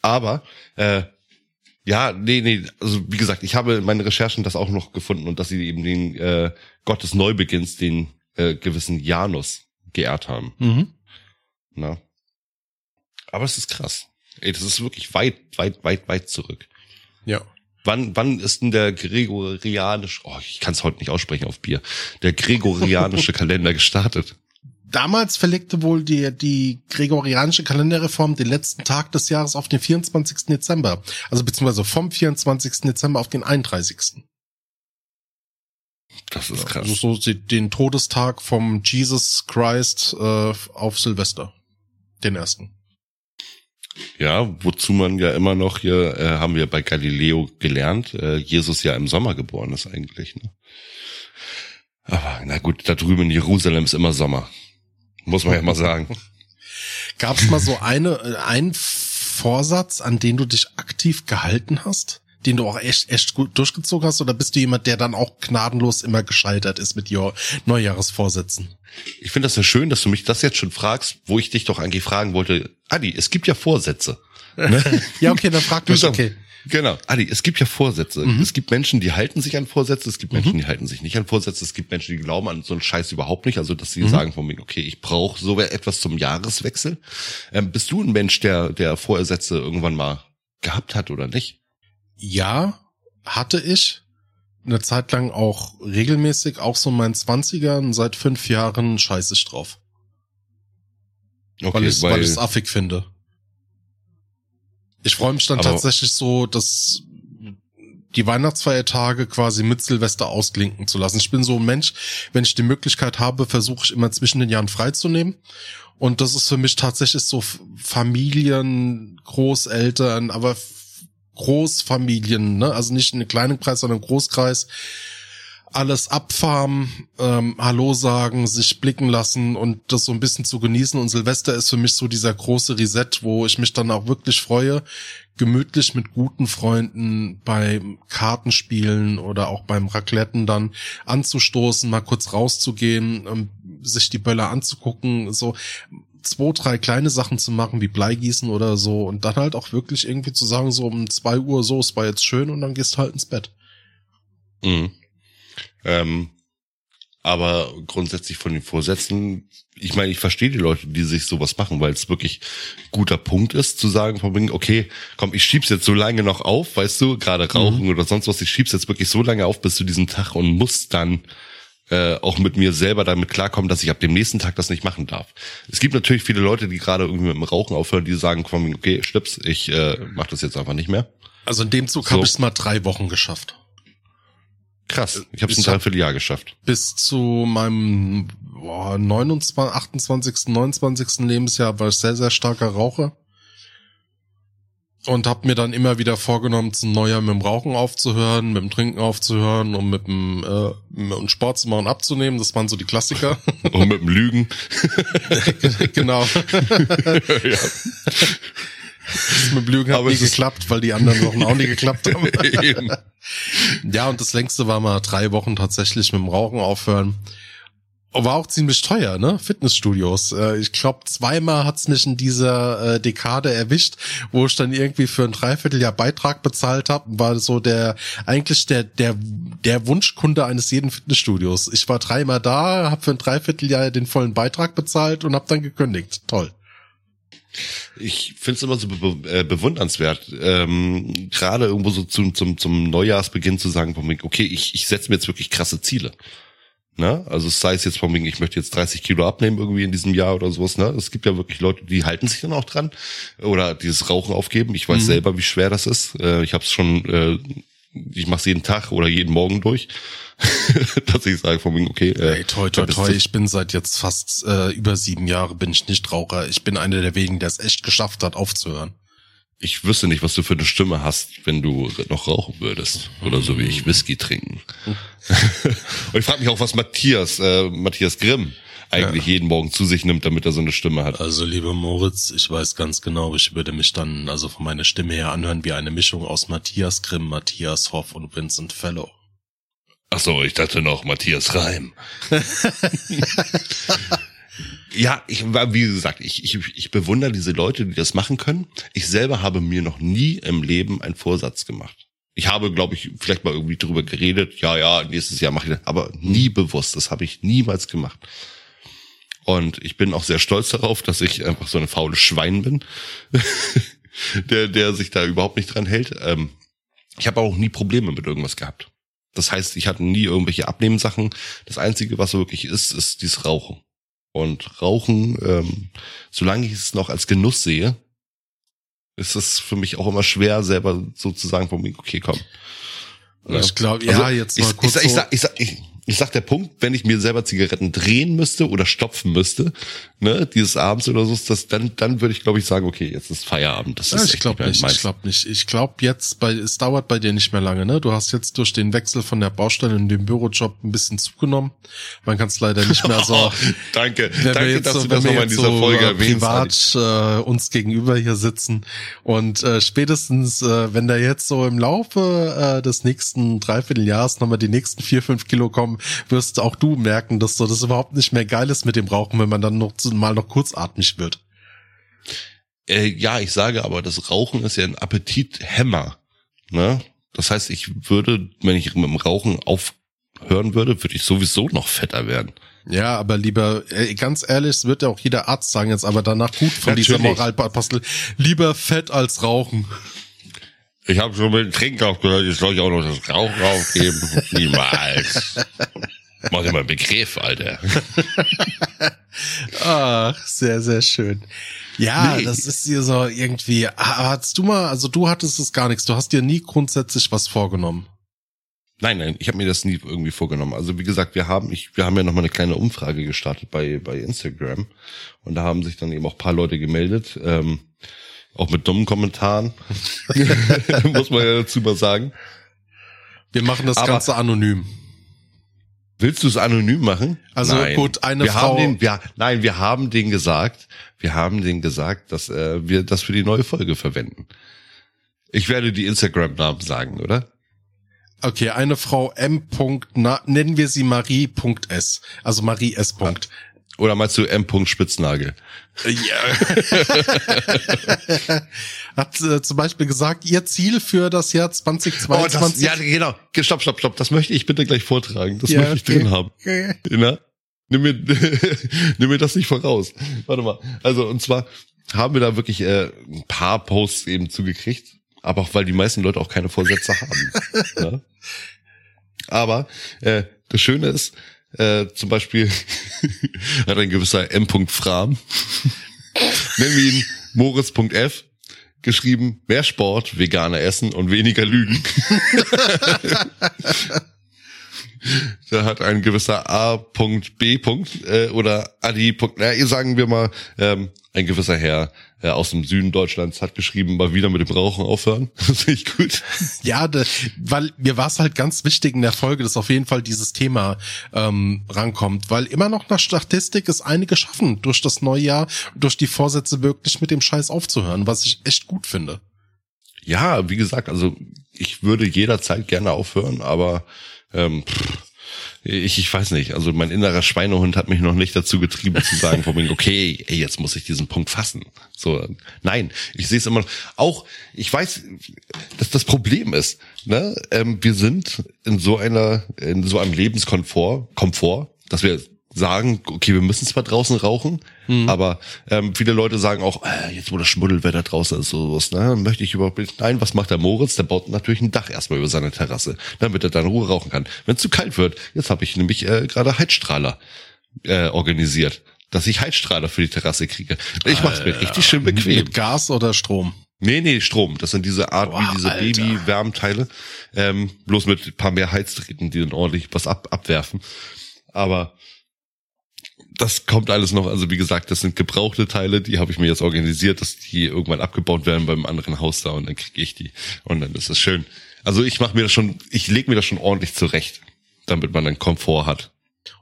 aber äh, ja, nee, nee, also wie gesagt, ich habe in meinen Recherchen das auch noch gefunden und dass sie eben den äh, Gott des Neubeginns, den äh, gewissen Janus, geehrt haben. Mhm. Na. Aber es ist krass. Ey, das ist wirklich weit, weit, weit, weit zurück. Ja. Wann, wann ist denn der gregorianische, oh, ich kann es heute nicht aussprechen auf Bier, der gregorianische Kalender gestartet? Damals verlegte wohl die, die gregorianische Kalenderreform den letzten Tag des Jahres auf den 24. Dezember. Also beziehungsweise vom 24. Dezember auf den 31. Das ist krass. Also so den Todestag vom Jesus Christ äh, auf Silvester. Den ersten. Ja, wozu man ja immer noch hier, äh, haben wir bei Galileo gelernt, äh, Jesus ja im Sommer geboren ist eigentlich. Ne? Aber na gut, da drüben in Jerusalem ist immer Sommer. Muss man ja mal sagen. Gab es mal so eine, äh, einen Vorsatz, an den du dich aktiv gehalten hast? Den du auch echt, echt gut durchgezogen hast? Oder bist du jemand, der dann auch gnadenlos immer gescheitert ist mit Neujahresvorsätzen? Ich finde das ja schön, dass du mich das jetzt schon fragst, wo ich dich doch eigentlich fragen wollte. Adi, es gibt ja Vorsätze. Ne? ja, okay, dann frag mich, okay. Genau. Adi, es gibt ja Vorsätze. Mhm. Es gibt Menschen, die halten sich an Vorsätze, es gibt Menschen, mhm. die halten sich nicht an Vorsätze, es gibt Menschen, die glauben an so einen Scheiß überhaupt nicht, also dass sie mhm. sagen von mir, okay, ich brauche so etwas zum Jahreswechsel. Ähm, bist du ein Mensch, der, der Vorsätze irgendwann mal gehabt hat oder nicht? Ja, hatte ich. Eine Zeit lang auch regelmäßig, auch so in meinen Zwanzigern, seit fünf Jahren scheiße ich drauf. Okay, weil ich weil ich es affig finde. Ich freue mich dann Aber tatsächlich so, dass die Weihnachtsfeiertage quasi mit Silvester ausklinken zu lassen. Ich bin so ein Mensch, wenn ich die Möglichkeit habe, versuche ich immer zwischen den Jahren freizunehmen. Und das ist für mich tatsächlich so Familien, Großeltern, aber Großfamilien, ne? also nicht in einem kleinen Kreis, sondern Großkreis, alles abfarmen, ähm, Hallo sagen, sich blicken lassen und das so ein bisschen zu genießen. Und Silvester ist für mich so dieser große Reset, wo ich mich dann auch wirklich freue, gemütlich mit guten Freunden beim Kartenspielen oder auch beim Racletten dann anzustoßen, mal kurz rauszugehen, ähm, sich die Böller anzugucken, so zwei, drei kleine Sachen zu machen, wie Bleigießen oder so und dann halt auch wirklich irgendwie zu sagen, so um zwei Uhr so, es war jetzt schön und dann gehst halt ins Bett. Mhm. Ähm, Aber grundsätzlich von den Vorsätzen, ich meine, ich verstehe die Leute, die sich sowas machen, weil es wirklich guter Punkt ist, zu sagen, von wegen, okay, komm, ich schieb's jetzt so lange noch auf, weißt du, gerade rauchen mhm. oder sonst was, ich schieb's jetzt wirklich so lange auf bis zu diesem Tag und muss dann äh, auch mit mir selber damit klarkommen, dass ich ab dem nächsten Tag das nicht machen darf. Es gibt natürlich viele Leute, die gerade irgendwie mit dem Rauchen aufhören, die sagen, komm, okay, Schlips, ich äh, mach das jetzt einfach nicht mehr. Also in dem Zug so. habe ich es mal drei Wochen geschafft. Krass, ich habe es ein Dreivierteljahr geschafft. Bis zu meinem boah, 29, 28., 29. Lebensjahr war ich sehr, sehr starker Raucher und habe mir dann immer wieder vorgenommen, zum Neujahr mit dem Rauchen aufzuhören, mit dem Trinken aufzuhören und mit dem äh, mit dem Sport zu machen abzunehmen. Das waren so die Klassiker. und mit dem Lügen. genau. ja. Das mit dem Lügen hat Aber nie geklappt, weil die anderen Wochen auch nie geklappt haben. ja, und das längste war mal drei Wochen tatsächlich mit dem Rauchen aufhören. War auch ziemlich teuer, ne? Fitnessstudios. Äh, ich glaube, zweimal hat's mich in dieser äh, Dekade erwischt, wo ich dann irgendwie für ein Dreivierteljahr Beitrag bezahlt habe. War so der eigentlich der der der Wunschkunde eines jeden Fitnessstudios. Ich war dreimal da, habe für ein Dreivierteljahr den vollen Beitrag bezahlt und habe dann gekündigt. Toll. Ich finde es immer so be äh, bewundernswert, ähm, gerade irgendwo so zum, zum, zum Neujahrsbeginn zu sagen, okay, ich, ich setze mir jetzt wirklich krasse Ziele. Ne? Also es sei es jetzt von wegen, ich möchte jetzt 30 Kilo abnehmen irgendwie in diesem Jahr oder sowas. Ne? Es gibt ja wirklich Leute, die halten sich dann auch dran oder dieses Rauchen aufgeben. Ich weiß mhm. selber, wie schwer das ist. Äh, ich habe es schon, äh, ich mache es jeden Tag oder jeden Morgen durch, dass ich sage von wegen, okay. Äh, hey, toi, toi, toi, ich bin seit jetzt fast äh, über sieben Jahre bin ich nicht Raucher. Ich bin einer der wenigen, der es echt geschafft hat, aufzuhören ich wüsste nicht, was du für eine Stimme hast, wenn du noch rauchen würdest. Oder so wie ich Whisky trinken. Und ich frage mich auch, was Matthias, äh, Matthias Grimm eigentlich ja. jeden Morgen zu sich nimmt, damit er so eine Stimme hat. Also lieber Moritz, ich weiß ganz genau, ich würde mich dann also von meiner Stimme her anhören wie eine Mischung aus Matthias Grimm, Matthias Hoff und Vincent Fellow. Ach so, ich dachte noch Matthias Reim. Ja, ich war, wie gesagt, ich, ich, ich bewundere diese Leute, die das machen können. Ich selber habe mir noch nie im Leben einen Vorsatz gemacht. Ich habe, glaube ich, vielleicht mal irgendwie drüber geredet, ja, ja, nächstes Jahr mache ich das, aber nie bewusst. Das habe ich niemals gemacht. Und ich bin auch sehr stolz darauf, dass ich einfach so eine faule Schwein bin, der, der sich da überhaupt nicht dran hält. Ähm, ich habe auch nie Probleme mit irgendwas gehabt. Das heißt, ich hatte nie irgendwelche Abnehmsachen. Das Einzige, was wirklich ist, ist dieses Rauchen. Und Rauchen, ähm, solange ich es noch als Genuss sehe, ist es für mich auch immer schwer, selber sozusagen von mir, okay, komm. Ich glaube, ja, also, jetzt mal ich, kurz. Ich, ich, ich, ich, ich, ich sag der Punkt, wenn ich mir selber Zigaretten drehen müsste oder stopfen müsste, ne, dieses abends oder so, das, dann, dann würde ich, glaube ich, sagen, okay, jetzt ist Feierabend. Das ist ja, ich glaube nicht, nicht ich glaube nicht. Ich glaube jetzt, bei, es dauert bei dir nicht mehr lange, ne? Du hast jetzt durch den Wechsel von der Baustelle in den Bürojob ein bisschen zugenommen. Man kann es leider nicht mehr so. Oh, danke, danke, dass so, du das nochmal in dieser so Folge erwähnst. privat äh, uns gegenüber hier sitzen und äh, spätestens, äh, wenn da jetzt so im Laufe äh, des nächsten Dreivierteljahres nochmal die nächsten vier, fünf Kilo kommen, wirst auch du merken, dass so das überhaupt nicht mehr geil ist mit dem Rauchen, wenn man dann noch mal noch kurzatmig wird. Äh, ja, ich sage aber, das Rauchen ist ja ein Appetithemmer. Ne? Das heißt, ich würde, wenn ich mit dem Rauchen aufhören würde, würde ich sowieso noch fetter werden. Ja, aber lieber, ganz ehrlich, es wird ja auch jeder Arzt sagen jetzt, aber danach gut von Natürlich. dieser Moralapostel, lieber Fett als Rauchen. Ich habe schon mit dem Trinken aufgehört, jetzt soll ich auch noch das Rauchen aufgeben. Niemals. Mach dir mal einen Begriff, Alter. Ach, sehr, sehr schön. Ja, nee. das ist hier so irgendwie, hattest du mal, also du hattest es gar nichts, du hast dir nie grundsätzlich was vorgenommen. Nein, nein, ich habe mir das nie irgendwie vorgenommen. Also wie gesagt, wir haben, ich, wir haben ja noch mal eine kleine Umfrage gestartet bei bei Instagram und da haben sich dann eben auch paar Leute gemeldet. Ähm, auch mit dummen Kommentaren. Muss man ja dazu mal sagen. Wir machen das Aber Ganze anonym. Willst du es anonym machen? Also nein. gut, eine wir Frau. Haben den, wir, nein, wir haben denen gesagt, wir haben denen gesagt, dass äh, wir das für die neue Folge verwenden. Ich werde die Instagram-Namen sagen, oder? Okay, eine Frau M. Na, nennen wir sie Marie.s. Also Marie S. Oder meinst du M. Spitznagel? Ja. Hat äh, zum Beispiel gesagt, ihr Ziel für das Jahr 2022. Oh, das, ja, genau. Stopp, stopp, stopp. Das möchte ich bitte gleich vortragen. Das Ja, möchte ich okay. drin haben. Okay. Na? Nimm mir, nimm mir das nicht voraus. Warte mal. Also, und zwar haben wir da wirklich äh, ein paar Posts eben zugekriegt, aber auch weil die meisten Leute auch keine Vorsätze haben. ne? Aber äh, das Schöne ist, äh, zum Beispiel hat ein gewisser M. Fram, nennen wir ihn Moritz.f, geschrieben, mehr Sport, veganer Essen und weniger Lügen. Da hat ein gewisser A.B. Äh, oder Adi. Na, sagen wir mal, ähm, ein gewisser Herr äh, aus dem Süden Deutschlands hat geschrieben, mal wieder mit dem Rauchen aufhören. Das finde ich gut. Ja, de, weil mir war es halt ganz wichtig in der Folge, dass auf jeden Fall dieses Thema ähm, rankommt, weil immer noch nach Statistik es einige schaffen, durch das neue Jahr, durch die Vorsätze wirklich mit dem Scheiß aufzuhören, was ich echt gut finde. Ja, wie gesagt, also ich würde jederzeit gerne aufhören, aber ähm, pff, ich, ich weiß nicht. Also mein innerer Schweinehund hat mich noch nicht dazu getrieben zu sagen, von wegen, okay, ey, jetzt muss ich diesen Punkt fassen. So, nein, ich sehe es immer noch. Auch, ich weiß, dass das Problem ist. Ne? Ähm, wir sind in so einer, in so einem Lebenskomfort, Komfort, dass wir sagen, okay, wir müssen zwar draußen rauchen, aber ähm, viele Leute sagen auch, äh, jetzt wo das Schmuddelwetter draußen ist, so was, ne, möchte ich überhaupt nicht. Nein, was macht der Moritz? Der baut natürlich ein Dach erstmal über seine Terrasse, damit er dann Ruhe rauchen kann. Wenn es zu kalt wird, jetzt habe ich nämlich äh, gerade Heizstrahler äh, organisiert, dass ich Heizstrahler für die Terrasse kriege. Ich mach's mir richtig schön bequem. Mit Gas oder Strom? Nee, nee, Strom. Das sind diese Art Boah, wie diese. Baby-Wärmteile. Ähm, bloß mit ein paar mehr Heiztreten, die dann ordentlich was ab, abwerfen. Aber das kommt alles noch. Also wie gesagt, das sind gebrauchte Teile, die habe ich mir jetzt organisiert, dass die irgendwann abgebaut werden beim anderen Haus da und dann kriege ich die. Und dann ist das schön. Also ich mache mir das schon, ich lege mir das schon ordentlich zurecht, damit man dann Komfort hat.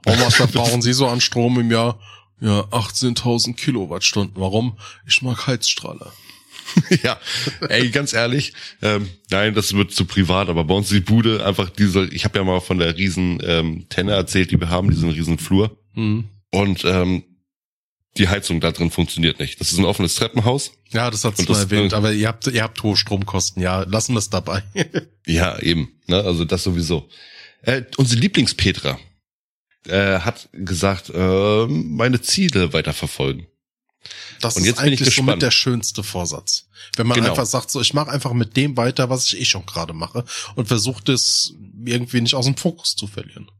Und was verbrauchen Sie so an Strom im Jahr? Ja, 18.000 Kilowattstunden. Warum? Ich mag Heizstrahler. ja, ey, ganz ehrlich, ähm, nein, das wird zu privat, aber bei uns die Bude einfach diese, ich habe ja mal von der riesen ähm, Tenne erzählt, die wir haben, diesen riesen Flur Hm. Und ähm, die Heizung da drin funktioniert nicht. Das ist ein offenes Treppenhaus. Ja, das hat's mal das- erwähnt, aber ihr habt, ihr habt hohe Stromkosten. Ja, lassen wir es dabei. Ja, eben, ne, also das sowieso. Äh, unsere Lieblingspetra äh, hat gesagt, äh, meine Ziele weiterverfolgen. Das Und ist jetzt eigentlich so mit der schönste Vorsatz. Wenn man Genau. einfach sagt, so ich mache einfach mit dem weiter, was ich eh schon gerade mache und versucht es irgendwie nicht aus dem Fokus zu verlieren.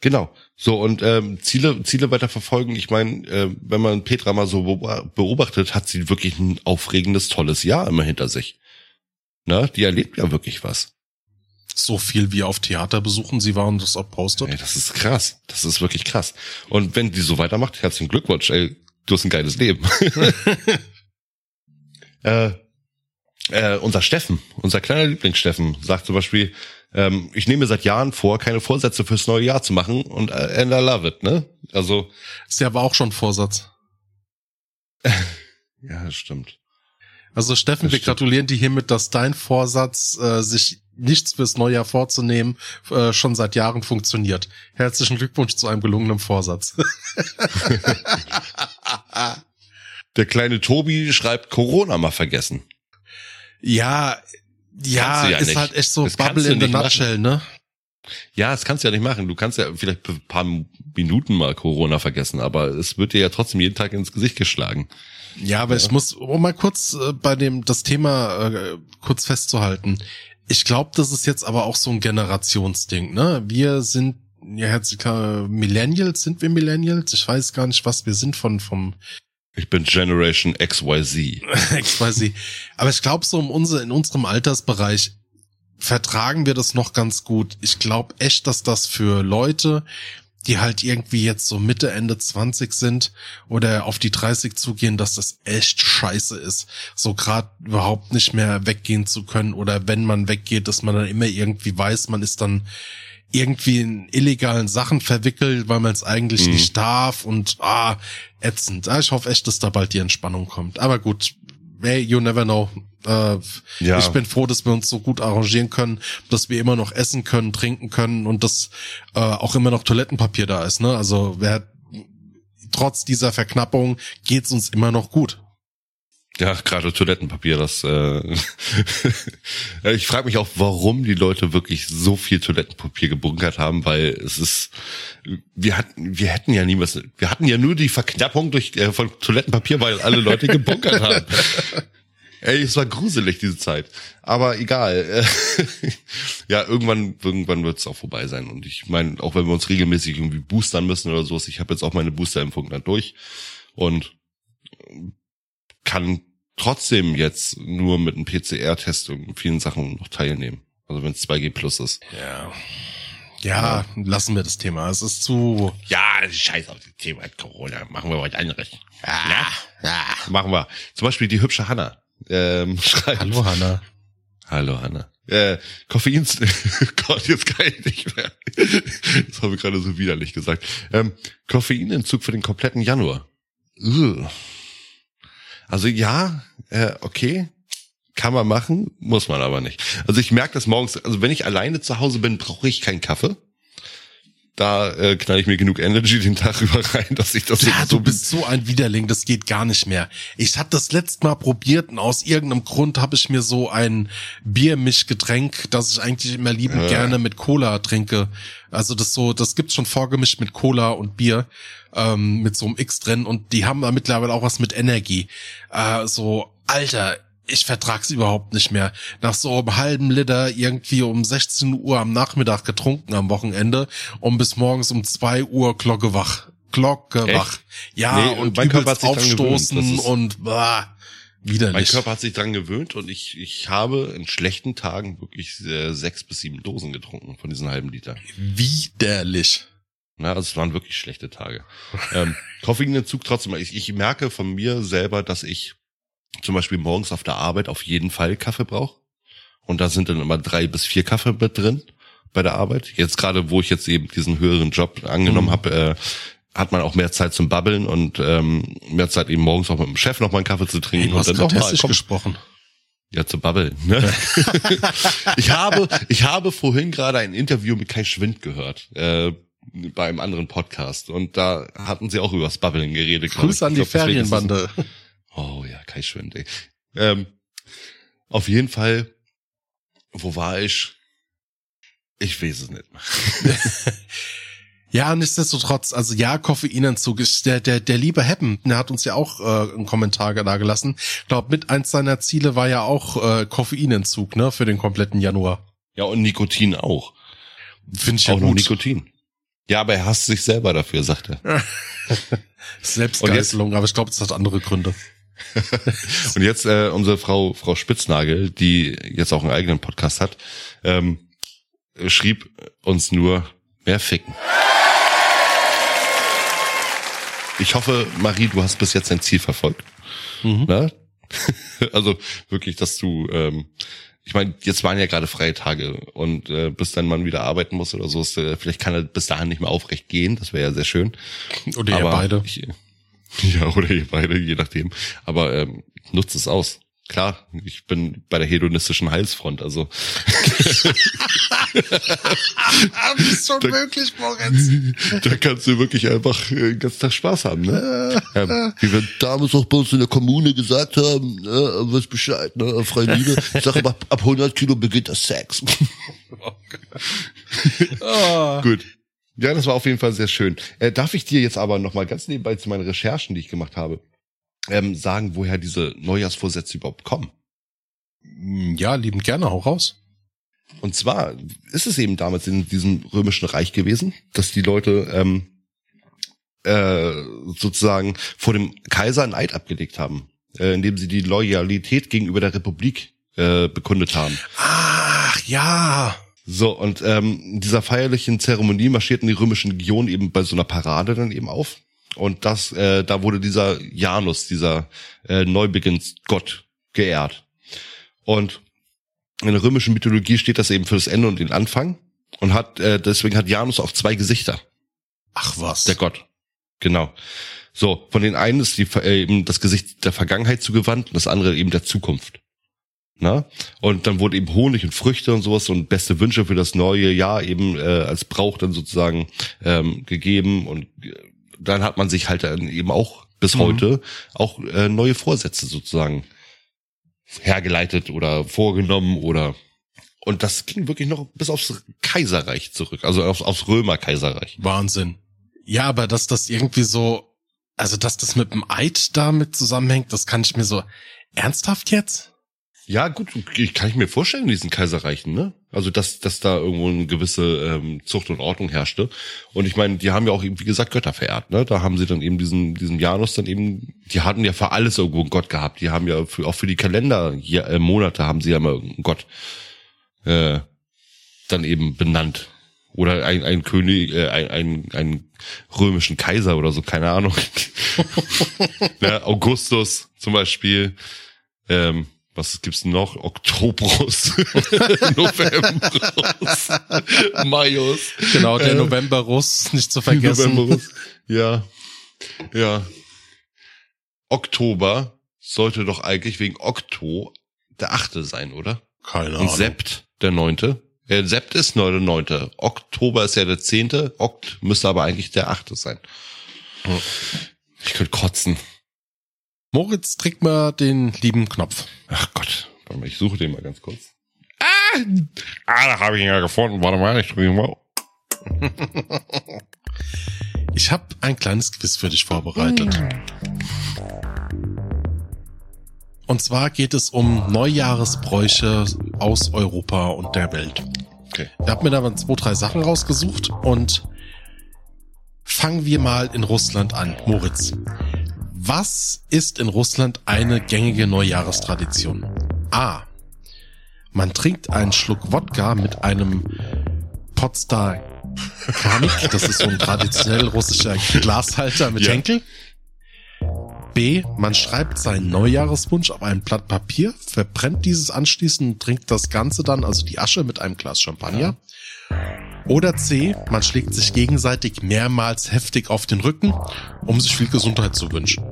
Genau. So, und ähm, Ziele, Ziele weiter verfolgen. Ich meine, äh, wenn man Petra mal so beob- beobachtet, hat sie wirklich ein aufregendes, tolles Jahr immer hinter sich. Na, die erlebt ja wirklich was. So viel wie auf Theaterbesuchen sie waren, das auch postet. Ey, das ist krass. Das ist wirklich krass. Und wenn die so weitermacht, herzlichen Glückwunsch, ey, du hast ein geiles Leben. äh, äh, unser Steffen, unser kleiner Lieblingssteffen, sagt zum Beispiel, ähm, ich nehme mir seit Jahren vor, keine Vorsätze fürs neue Jahr zu machen und äh, and I love it, ne? Also, Ist ja aber auch schon Vorsatz. ja, das stimmt. Also Steffen, Das wir stimmt. gratulieren dir hiermit, dass dein Vorsatz, äh, sich nichts fürs neue Jahr vorzunehmen, äh, schon seit Jahren funktioniert. Herzlichen Glückwunsch zu einem gelungenen Vorsatz. Der kleine Tobi schreibt Corona mal vergessen. ja, ja, ja ist nicht. halt echt so Das Bubble in the machen. nutshell, ne? Ja, das kannst du ja nicht machen. Du kannst ja vielleicht ein paar Minuten mal Corona vergessen, aber es wird dir ja trotzdem jeden Tag ins Gesicht geschlagen. Ja, aber ich muss, um mal kurz äh, bei dem das Thema äh, kurz festzuhalten. Ich glaube, das ist jetzt aber auch so ein Generationsding, ne? Wir sind ja herzlich klar, Millennials, sind wir Millennials? Ich weiß gar nicht, was wir sind von vom Ich bin Generation XYZ. nicht. Aber ich glaube, so in, unser, in unserem Altersbereich vertragen wir das noch ganz gut. Ich glaube echt, dass das für Leute, die halt irgendwie jetzt so Mitte, Ende 20 sind oder auf die 30 zugehen, dass das echt scheiße ist. So gerade überhaupt nicht mehr weggehen zu können oder wenn man weggeht, dass man dann immer irgendwie weiß, man ist dann irgendwie in illegalen Sachen verwickelt, weil man es eigentlich Mhm. nicht darf und ah, ätzend. Ah, Ich hoffe echt, dass da bald die Entspannung kommt. Aber gut, hey, you never know. Äh, Ja. Ich bin froh, dass wir uns so gut arrangieren können, dass wir immer noch essen können, trinken können und dass äh, auch immer noch Toilettenpapier da ist. Ne? Also wer trotz dieser Verknappung geht's uns immer noch gut. Ja, gerade Toilettenpapier, das äh, ich frage mich auch, warum die Leute wirklich so viel Toilettenpapier gebunkert haben, weil es ist wir hatten wir hätten ja niemals wir hatten ja nur die Verknappung durch äh, von Toilettenpapier, weil alle Leute gebunkert haben. Ey, es war gruselig diese Zeit, aber egal. ja, irgendwann irgendwann wird es auch vorbei sein und ich meine, auch wenn wir uns regelmäßig irgendwie boostern müssen oder sowas, ich habe jetzt auch meine Boosterimpfung dann durch und kann trotzdem jetzt nur mit einem PCR-Test und vielen Sachen noch teilnehmen. Also wenn es 2G plus ist. Ja. Ja, lassen wir das Thema. Es ist zu. Ja, scheiß auf das Thema Corona. Machen wir was anderes. Ja, ja. Machen wir. Zum Beispiel die hübsche Hanna. Ähm, schreibt. Hallo Hanna. Hallo Hanna. Äh, Koffein, Gott, jetzt kann ich nicht mehr. Das habe ich gerade so widerlich gesagt. Ähm, Koffeinentzug für den kompletten Januar. Ugh. Also ja, äh, okay, kann man machen, muss man aber nicht. Also ich merke das morgens, also wenn ich alleine zu Hause bin, brauche ich keinen Kaffee. Da äh, knall ich mir genug Energy den Tag über rein, dass ich das ja, so du bist so ein Widerling, das geht gar nicht mehr. Ich hatte das letzte Mal probiert und aus irgendeinem Grund habe ich mir so ein Biermischgetränk, das ich eigentlich immer liebend ja. gerne mit Cola trinke. Also das so, das gibt's schon vorgemischt mit Cola und Bier ähm, mit so einem X drin und die haben da mittlerweile auch was mit Energie. Äh, so, Alter, ich vertrag's überhaupt nicht mehr. Nach so einem halben Liter irgendwie um 16 Uhr am Nachmittag getrunken am Wochenende und bis morgens um zwei Uhr Glocke wach. Glocke Echt? wach. Ja, nee, und mein Körper hat sich aufstoßen und bah, widerlich. Mein Körper hat sich dran gewöhnt und ich, ich habe in schlechten Tagen wirklich äh, sechs bis sieben Dosen getrunken von diesen halben Liter. Widerlich. Na, also es waren wirklich schlechte Tage. ähm, Koffeinentzug trotzdem. Ich, ich merke von mir selber, dass ich zum Beispiel morgens auf der Arbeit auf jeden Fall Kaffee brauche. Und da sind dann immer drei bis vier Kaffee mit drin bei der Arbeit. Jetzt gerade, wo ich jetzt eben diesen höheren Job angenommen mhm. habe, äh, hat man auch mehr Zeit zum Babbeln und ähm, mehr Zeit eben morgens auch mit dem Chef noch mal einen Kaffee zu trinken. Hey, du und dann noch mal, komm, gesprochen. Ja, zu babbeln. Ne? ich habe, ich habe vorhin gerade ein Interview mit Kai Schwind gehört. Äh, bei einem anderen Podcast und da hatten sie auch über das Babbeln geredet. Grüße an die Ferienbande. Oh ja, Kai Schwind, ey. Ähm, auf jeden Fall, wo war ich? Ich weiß es nicht mehr. ja, nichtsdestotrotz, also ja, Koffeinentzug ist der, der, der liebe Heppen, der hat uns ja auch äh, einen Kommentar da gelassen. Ich glaube, mit eins seiner Ziele war ja auch äh, Koffeinentzug, ne, für den kompletten Januar. Ja, und Nikotin auch. Finde ich auch ja gut. noch Nikotin. Ja, aber er hasst sich selber dafür, sagt er. Selbstgeißelung, aber ich glaube, es hat andere Gründe. Und jetzt äh, unsere Frau Frau Spitznagel, die jetzt auch einen eigenen Podcast hat, ähm, schrieb uns nur mehr ficken. Ich hoffe, Marie, du hast bis jetzt dein Ziel verfolgt. Mhm. Na? also wirklich, dass du ähm, ich meine, jetzt waren ja gerade freie Tage und äh, bis dein Mann wieder arbeiten muss oder so, ist, äh, vielleicht kann er bis dahin nicht mehr aufrecht gehen, das wäre ja sehr schön. Oder ihr beide. Ich, ja, oder ihr beide, je nachdem. Aber ähm, nutzt es aus. Klar, ich bin bei der hedonistischen Heilsfront, also. Bist schon möglich, Moritz. Da kannst du wirklich einfach äh, den ganzen Tag Spaß haben, ne? ähm, wie wir damals auch bei uns in der Kommune gesagt haben, ne, was Bescheid, ne, freie Liebe. Ich sage aber, ab 100 Kilo beginnt das Sex. oh. Gut. Ja, das war auf jeden Fall sehr schön. Äh, darf ich dir jetzt aber nochmal ganz nebenbei zu meinen Recherchen, die ich gemacht habe, ähm, sagen, woher diese Neujahrsvorsätze überhaupt kommen. Hm, ja, lieben gerne, hau raus. Und zwar ist es eben damals in diesem römischen Reich gewesen, dass die Leute ähm, äh, sozusagen vor dem Kaiser einen Eid abgelegt haben, äh, indem sie die Loyalität gegenüber der Republik äh, bekundet haben. Ach ja. So, und ähm, in dieser feierlichen Zeremonie marschierten die römischen Legionen eben bei so einer Parade dann eben auf. Und das, äh, da wurde dieser Janus, dieser äh, Neubeginnsgott geehrt. Und in der römischen Mythologie steht das eben für das Ende und den Anfang. Und hat, äh, deswegen hat Janus auch zwei Gesichter. Ach was. Der Gott. Genau. So, von den einen ist die, äh, eben das Gesicht der Vergangenheit zugewandt und das andere eben der Zukunft. Na? Und dann wurde eben Honig und Früchte und sowas und beste Wünsche für das neue Jahr eben äh, als Brauch dann sozusagen ähm, gegeben und äh, dann hat man sich halt dann eben auch bis heute auch äh, neue Vorsätze sozusagen hergeleitet oder vorgenommen oder und das ging wirklich noch bis aufs Kaiserreich zurück, also aufs, aufs Römer-Kaiserreich. Wahnsinn. Ja, aber dass das irgendwie so, also dass das mit dem Eid damit zusammenhängt, das kann ich mir so ernsthaft jetzt? Ja, gut, ich kann ich mir vorstellen, in diesen Kaiserreichen, ne? Also, dass, dass da irgendwo eine gewisse ähm, Zucht und Ordnung herrschte. Und ich meine, die haben ja auch, wie gesagt, Götter verehrt, ne? Da haben sie dann eben diesen, diesen Janus dann eben, die hatten ja für alles irgendwo einen Gott gehabt. Die haben ja für, auch für die Kalender, ja, äh, Monate haben sie ja immer einen Gott äh, dann eben benannt. Oder ein, ein König, äh, ein, ein, ein römischen Kaiser oder so, keine Ahnung. ja, Augustus zum Beispiel. Ähm, was gibt's denn noch? Oktobrus, Novemberus, Maius. Genau, der Äh, Novemberus, nicht zu vergessen. Novemberus. Ja, ja. Oktober sollte doch eigentlich wegen Okto der achte sein, oder? Keine Und Ahnung. Sept der neunte. Äh, Sept ist nur der neunte. Oktober ist ja der zehnte. Okt müsste aber eigentlich der achte sein. Ich könnte kotzen. Moritz, drück mal den lieben Knopf. Ach Gott, warte mal, ich suche den mal ganz kurz. Ah, ah da habe ich ihn ja gefunden. Warte mal, ich drücke ihn mal. Ich habe ein kleines Quiz für dich vorbereitet. Und zwar geht es um Neujahresbräuche aus Europa und der Welt. Okay. Ich habe mir da mal zwei, drei Sachen rausgesucht und fangen wir mal in Russland an. Moritz, was ist in Russland eine gängige Neujahrestradition? A. Man trinkt einen Schluck Wodka mit einem Potsdam Kramik, das ist so ein traditionell russischer Glashalter mit Ja. Henkel. B. Man schreibt seinen Neujahreswunsch auf ein Blatt Papier, verbrennt dieses anschließend und trinkt das Ganze dann, also die Asche, mit einem Glas Champagner. Oder C. Man schlägt sich gegenseitig mehrmals heftig auf den Rücken, um sich viel Gesundheit zu wünschen.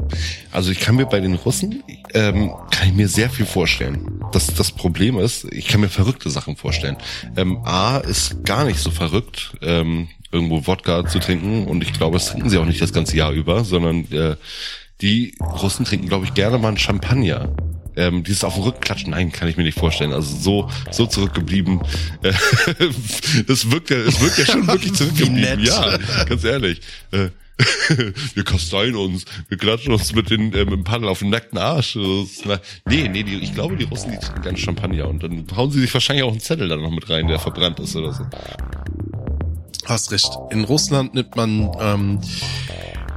Also ich kann mir bei den Russen, ähm, kann ich mir sehr viel vorstellen. Das, das Problem ist, ich kann mir verrückte Sachen vorstellen. Ähm, A ist gar nicht so verrückt, ähm, irgendwo Wodka zu trinken und ich glaube, das trinken sie auch nicht das ganze Jahr über, sondern äh, die Russen trinken, glaube ich, gerne mal einen Champagner. Ähm, dieses auf den Rücken klatschen, nein, kann ich mir nicht vorstellen. Also so so zurückgeblieben. Äh, das wirkt ja, es wirkt ja schon wirklich zurückgeblieben. Ja, ganz ehrlich. Äh, wir kasteien uns, wir klatschen uns mit, den, äh, mit dem Paddel auf den nackten Arsch. Ist, na, nee, nee, die, ich glaube, die Russen, die trinken gerne Champagner und dann hauen sie sich wahrscheinlich auch einen Zettel da noch mit rein, der verbrannt ist oder so. Hast recht. In Russland nimmt man ähm,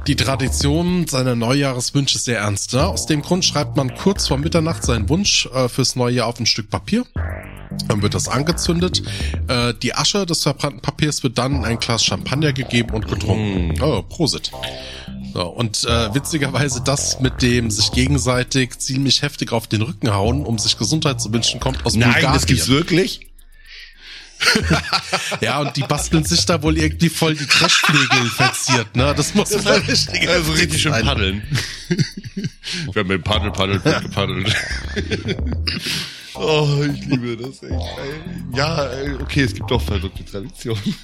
die Tradition seiner Neujahreswünsche sehr ernst. Ne? Aus dem Grund schreibt man kurz vor Mitternacht seinen Wunsch äh, fürs neue Jahr auf ein Stück Papier. Dann wird das angezündet. Äh, die Asche des verbrannten Papiers wird dann in ein Glas Champagner gegeben und getrunken. Oh, Prosit. So, und äh, witzigerweise das mit dem sich gegenseitig ziemlich heftig auf den Rücken hauen, um sich Gesundheit zu wünschen, kommt aus Nein, Bulgarien. das gibt's wirklich? Ja, und die basteln sich da wohl irgendwie voll die Trashflügel verziert, ne? Das muss man richtig, Also richtig schön paddeln. Wir haben mit Paddel, Paddel, gepaddelt. Oh, ich liebe das echt. Ja, ey, okay, es gibt doch verrückte Traditionen.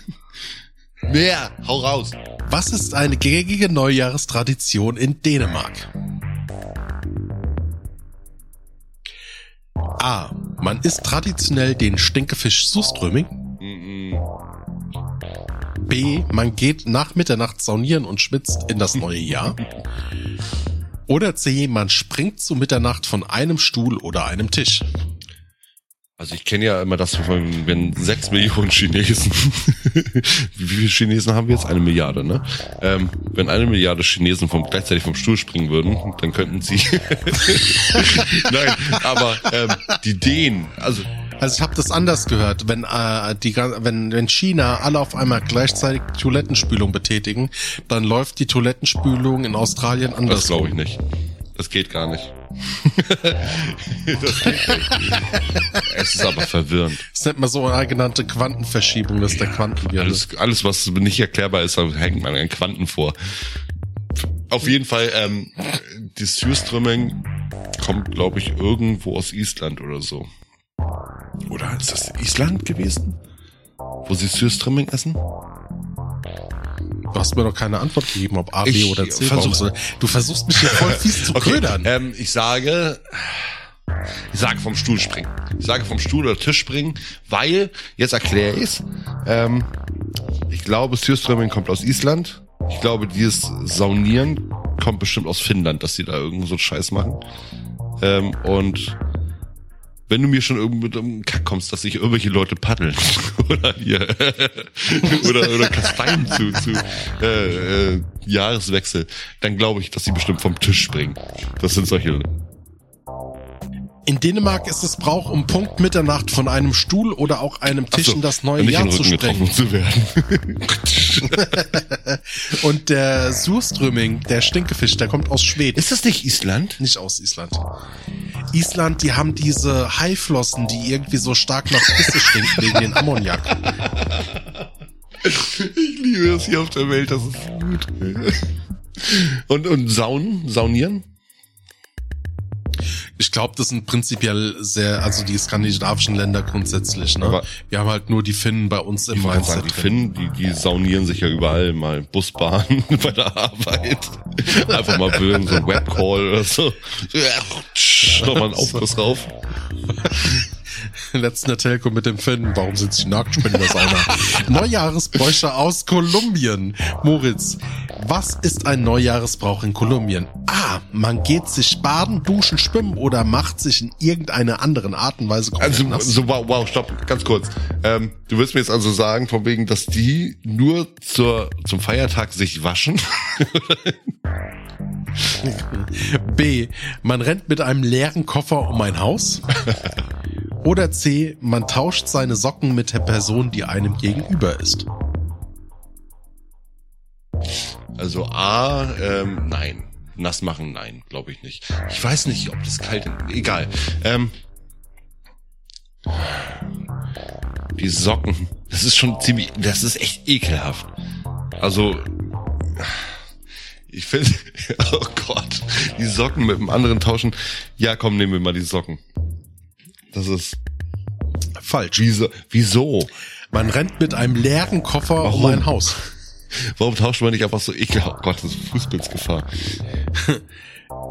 Mehr, hau raus. Was ist eine gängige Neujahrestradition in Dänemark? A. Man isst traditionell den Stinkefisch Suströming. B. Man geht nach Mitternacht saunieren und schwitzt in das neue Jahr. Oder C. Man springt zu Mitternacht von einem Stuhl oder einem Tisch. Also ich kenne ja immer das, von, wenn sechs Millionen Chinesen, wie viele Chinesen haben wir jetzt? Eine Milliarde, ne? Ähm, wenn eine Milliarde Chinesen vom, gleichzeitig vom Stuhl springen würden, dann könnten sie. Nein, aber ähm, die Dänen, also Also ich habe das anders gehört. Wenn, äh, die, wenn, wenn China alle auf einmal gleichzeitig Toilettenspülung betätigen, dann läuft die Toilettenspülung in Australien anders. das glaube ich nicht. Das geht gar nicht. das geht nicht. Es ist aber verwirrend. Das nennt man so eine genannte Quantenverschiebung, das ist der Quantenwirbel. Alles, alles, was nicht erklärbar ist, hängt man an Quanten vor. Auf jeden Fall, ähm, die Surströmming kommt, glaube ich, irgendwo aus Island oder so. Oder ist das Island gewesen? Wo sie Surströmming essen? Du hast mir noch keine Antwort gegeben, ob A, B Ich oder C. versuch- Warum soll- Du versuchst mich hier voll fies zu ködern. ähm, ich sage, ich sage vom Stuhl springen. Ich sage vom Stuhl oder Tisch springen, weil, jetzt erkläre ich's. Ähm, ich glaube, Syrströmming kommt aus Island. Ich glaube, dieses Saunieren kommt bestimmt aus Finnland, dass die da irgend so einen Scheiß machen. Ähm, und wenn du mir schon irgendwie mit einem Kack kommst, dass sich irgendwelche Leute paddeln oder hier oder oder Kasteien zu, zu äh, äh, Jahreswechsel, dann glaube ich, dass sie bestimmt vom Tisch springen. Das sind solche. In Dänemark ist es Brauch, um Punkt Mitternacht von einem Stuhl oder auch einem Tisch Achso, in das neue Jahr zu springen. zu werden. Und der Surströmming, der Stinkefisch, der kommt aus Schweden. Ist das nicht Island? Nicht aus Island. Island, die haben diese Haiflossen, die irgendwie so stark nach Pisse stinken wegen den Ammoniak. Ich liebe es hier auf der Welt, das ist gut. Und, und Saunen, Saunieren? Ich glaube, das sind prinzipiell sehr, also die skandinavischen Länder grundsätzlich. Ne? Aber- Wir haben halt nur die Finnen bei uns im Ich wollte sagen, Mindset die. Finnen, die, die saunieren sich ja überall mal Busbahn bei der Arbeit. Einfach mal bösen, so ein Webcall oder so. Nochmal einen Aufguss rauf. Letzten Telco mit dem Finnen. Warum sind sie nackt? Ich bin in der Sauna. Neujahresbräuche aus Kolumbien. Moritz, was ist ein Neujahresbrauch in Kolumbien? A. Man geht sich baden, duschen, schwimmen oder macht sich in irgendeiner anderen Art und Weise Also, nass. so, wow, wow, stopp, ganz kurz. Ähm, du willst mir jetzt also sagen, von wegen, dass die nur zur, zum Feiertag sich waschen? B. Man rennt mit einem leeren Koffer um ein Haus. Oder C. Man tauscht seine Socken mit der Person, die einem gegenüber ist. Also A, ähm, nein. Nass machen, nein, glaube ich nicht. Ich weiß nicht, ob das kalt ist. Egal. Ähm, die Socken. Das ist schon ziemlich, das ist echt ekelhaft. Also, ich finde, oh Gott, die Socken mit dem anderen tauschen. Ja, komm, nehmen wir mal die Socken. Das ist, Falsch. wieso, wieso? Man rennt mit einem leeren Koffer um Warum? ein Haus. Warum tauscht man nicht einfach so ekelhaft? Oh Gott, das ist Fußpilzgefahr.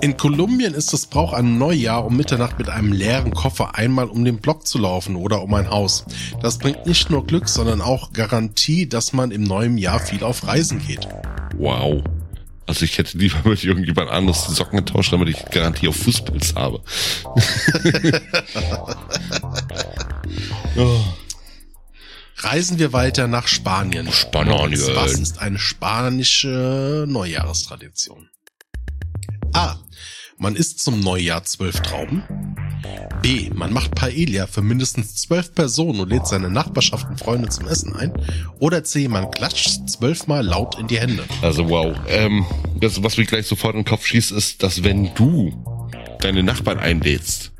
In Kolumbien ist es Brauch an Neujahr um Mitternacht mit einem leeren Koffer einmal um den Block zu laufen oder um ein Haus. Das bringt nicht nur Glück, sondern auch Garantie, dass man im neuen Jahr viel auf Reisen geht. Wow. Also ich hätte lieber mit irgendjemand anderes die Socken getauscht, damit ich Garantie auf Fußpilz habe. oh. Reisen wir weiter nach Spanien. Spanien. Was ist eine spanische Neujahrstradition? A. Man isst zum Neujahr zwölf Trauben. B. Man macht Paella für mindestens zwölf Personen und lädt seine Nachbarschaft und Freunde zum Essen ein. Oder C. Man klatscht zwölfmal laut in die Hände. Also wow. Ähm, das, was mir gleich sofort in den Kopf schießt, ist, dass wenn du deine Nachbarn einlädst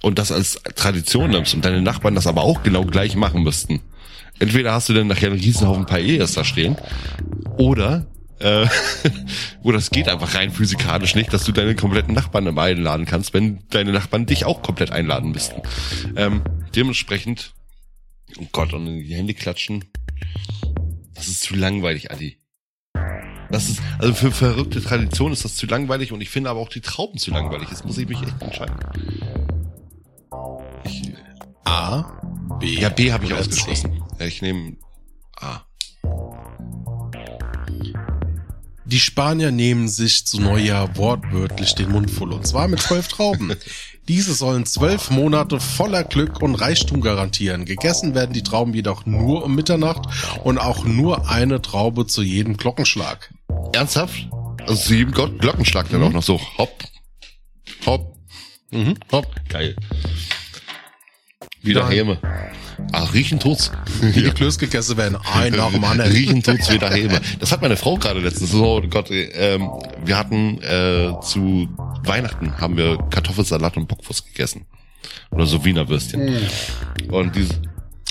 und das als Tradition nimmst und deine Nachbarn das aber auch genau gleich machen müssten, entweder hast du dann nachher einen Riesenhaufen Paellas da stehen oder äh, oder es geht einfach rein physikalisch nicht, dass du deine kompletten Nachbarn immer einladen kannst, wenn deine Nachbarn dich auch komplett einladen müssten. Ähm, dementsprechend, oh Gott, und in die Hände klatschen, das ist zu langweilig, Adi. Das ist, also für verrückte Tradition ist das zu langweilig und ich finde aber auch die Trauben zu langweilig. Jetzt muss ich mich echt entscheiden. Ich, A. B. ja, B habe ich ausgeschlossen. Ja, ich nehme A. Die Spanier nehmen sich zu Neujahr wortwörtlich den Mund voll und zwar mit zwölf Trauben. Diese sollen zwölf Monate voller Glück und Reichtum garantieren. Gegessen werden die Trauben jedoch nur um Mitternacht und auch nur eine Traube zu jedem Glockenschlag. Ernsthaft? Also jedem Gott Glockenschlag dann auch noch so. Hopp. Hopp. Mhm. Hopp. Geil. Wieder Nein. Häme. Ah, riechen tut's. Wie die Klöß gegessen werden, ein nach dem anderen. Riechen tut's wieder Häme. Das hat meine Frau gerade letztens. So, oh Gott, ähm, wir hatten äh, zu Weihnachten haben wir Kartoffelsalat und Bockwurst gegessen. Oder so Wiener Würstchen. Und dieses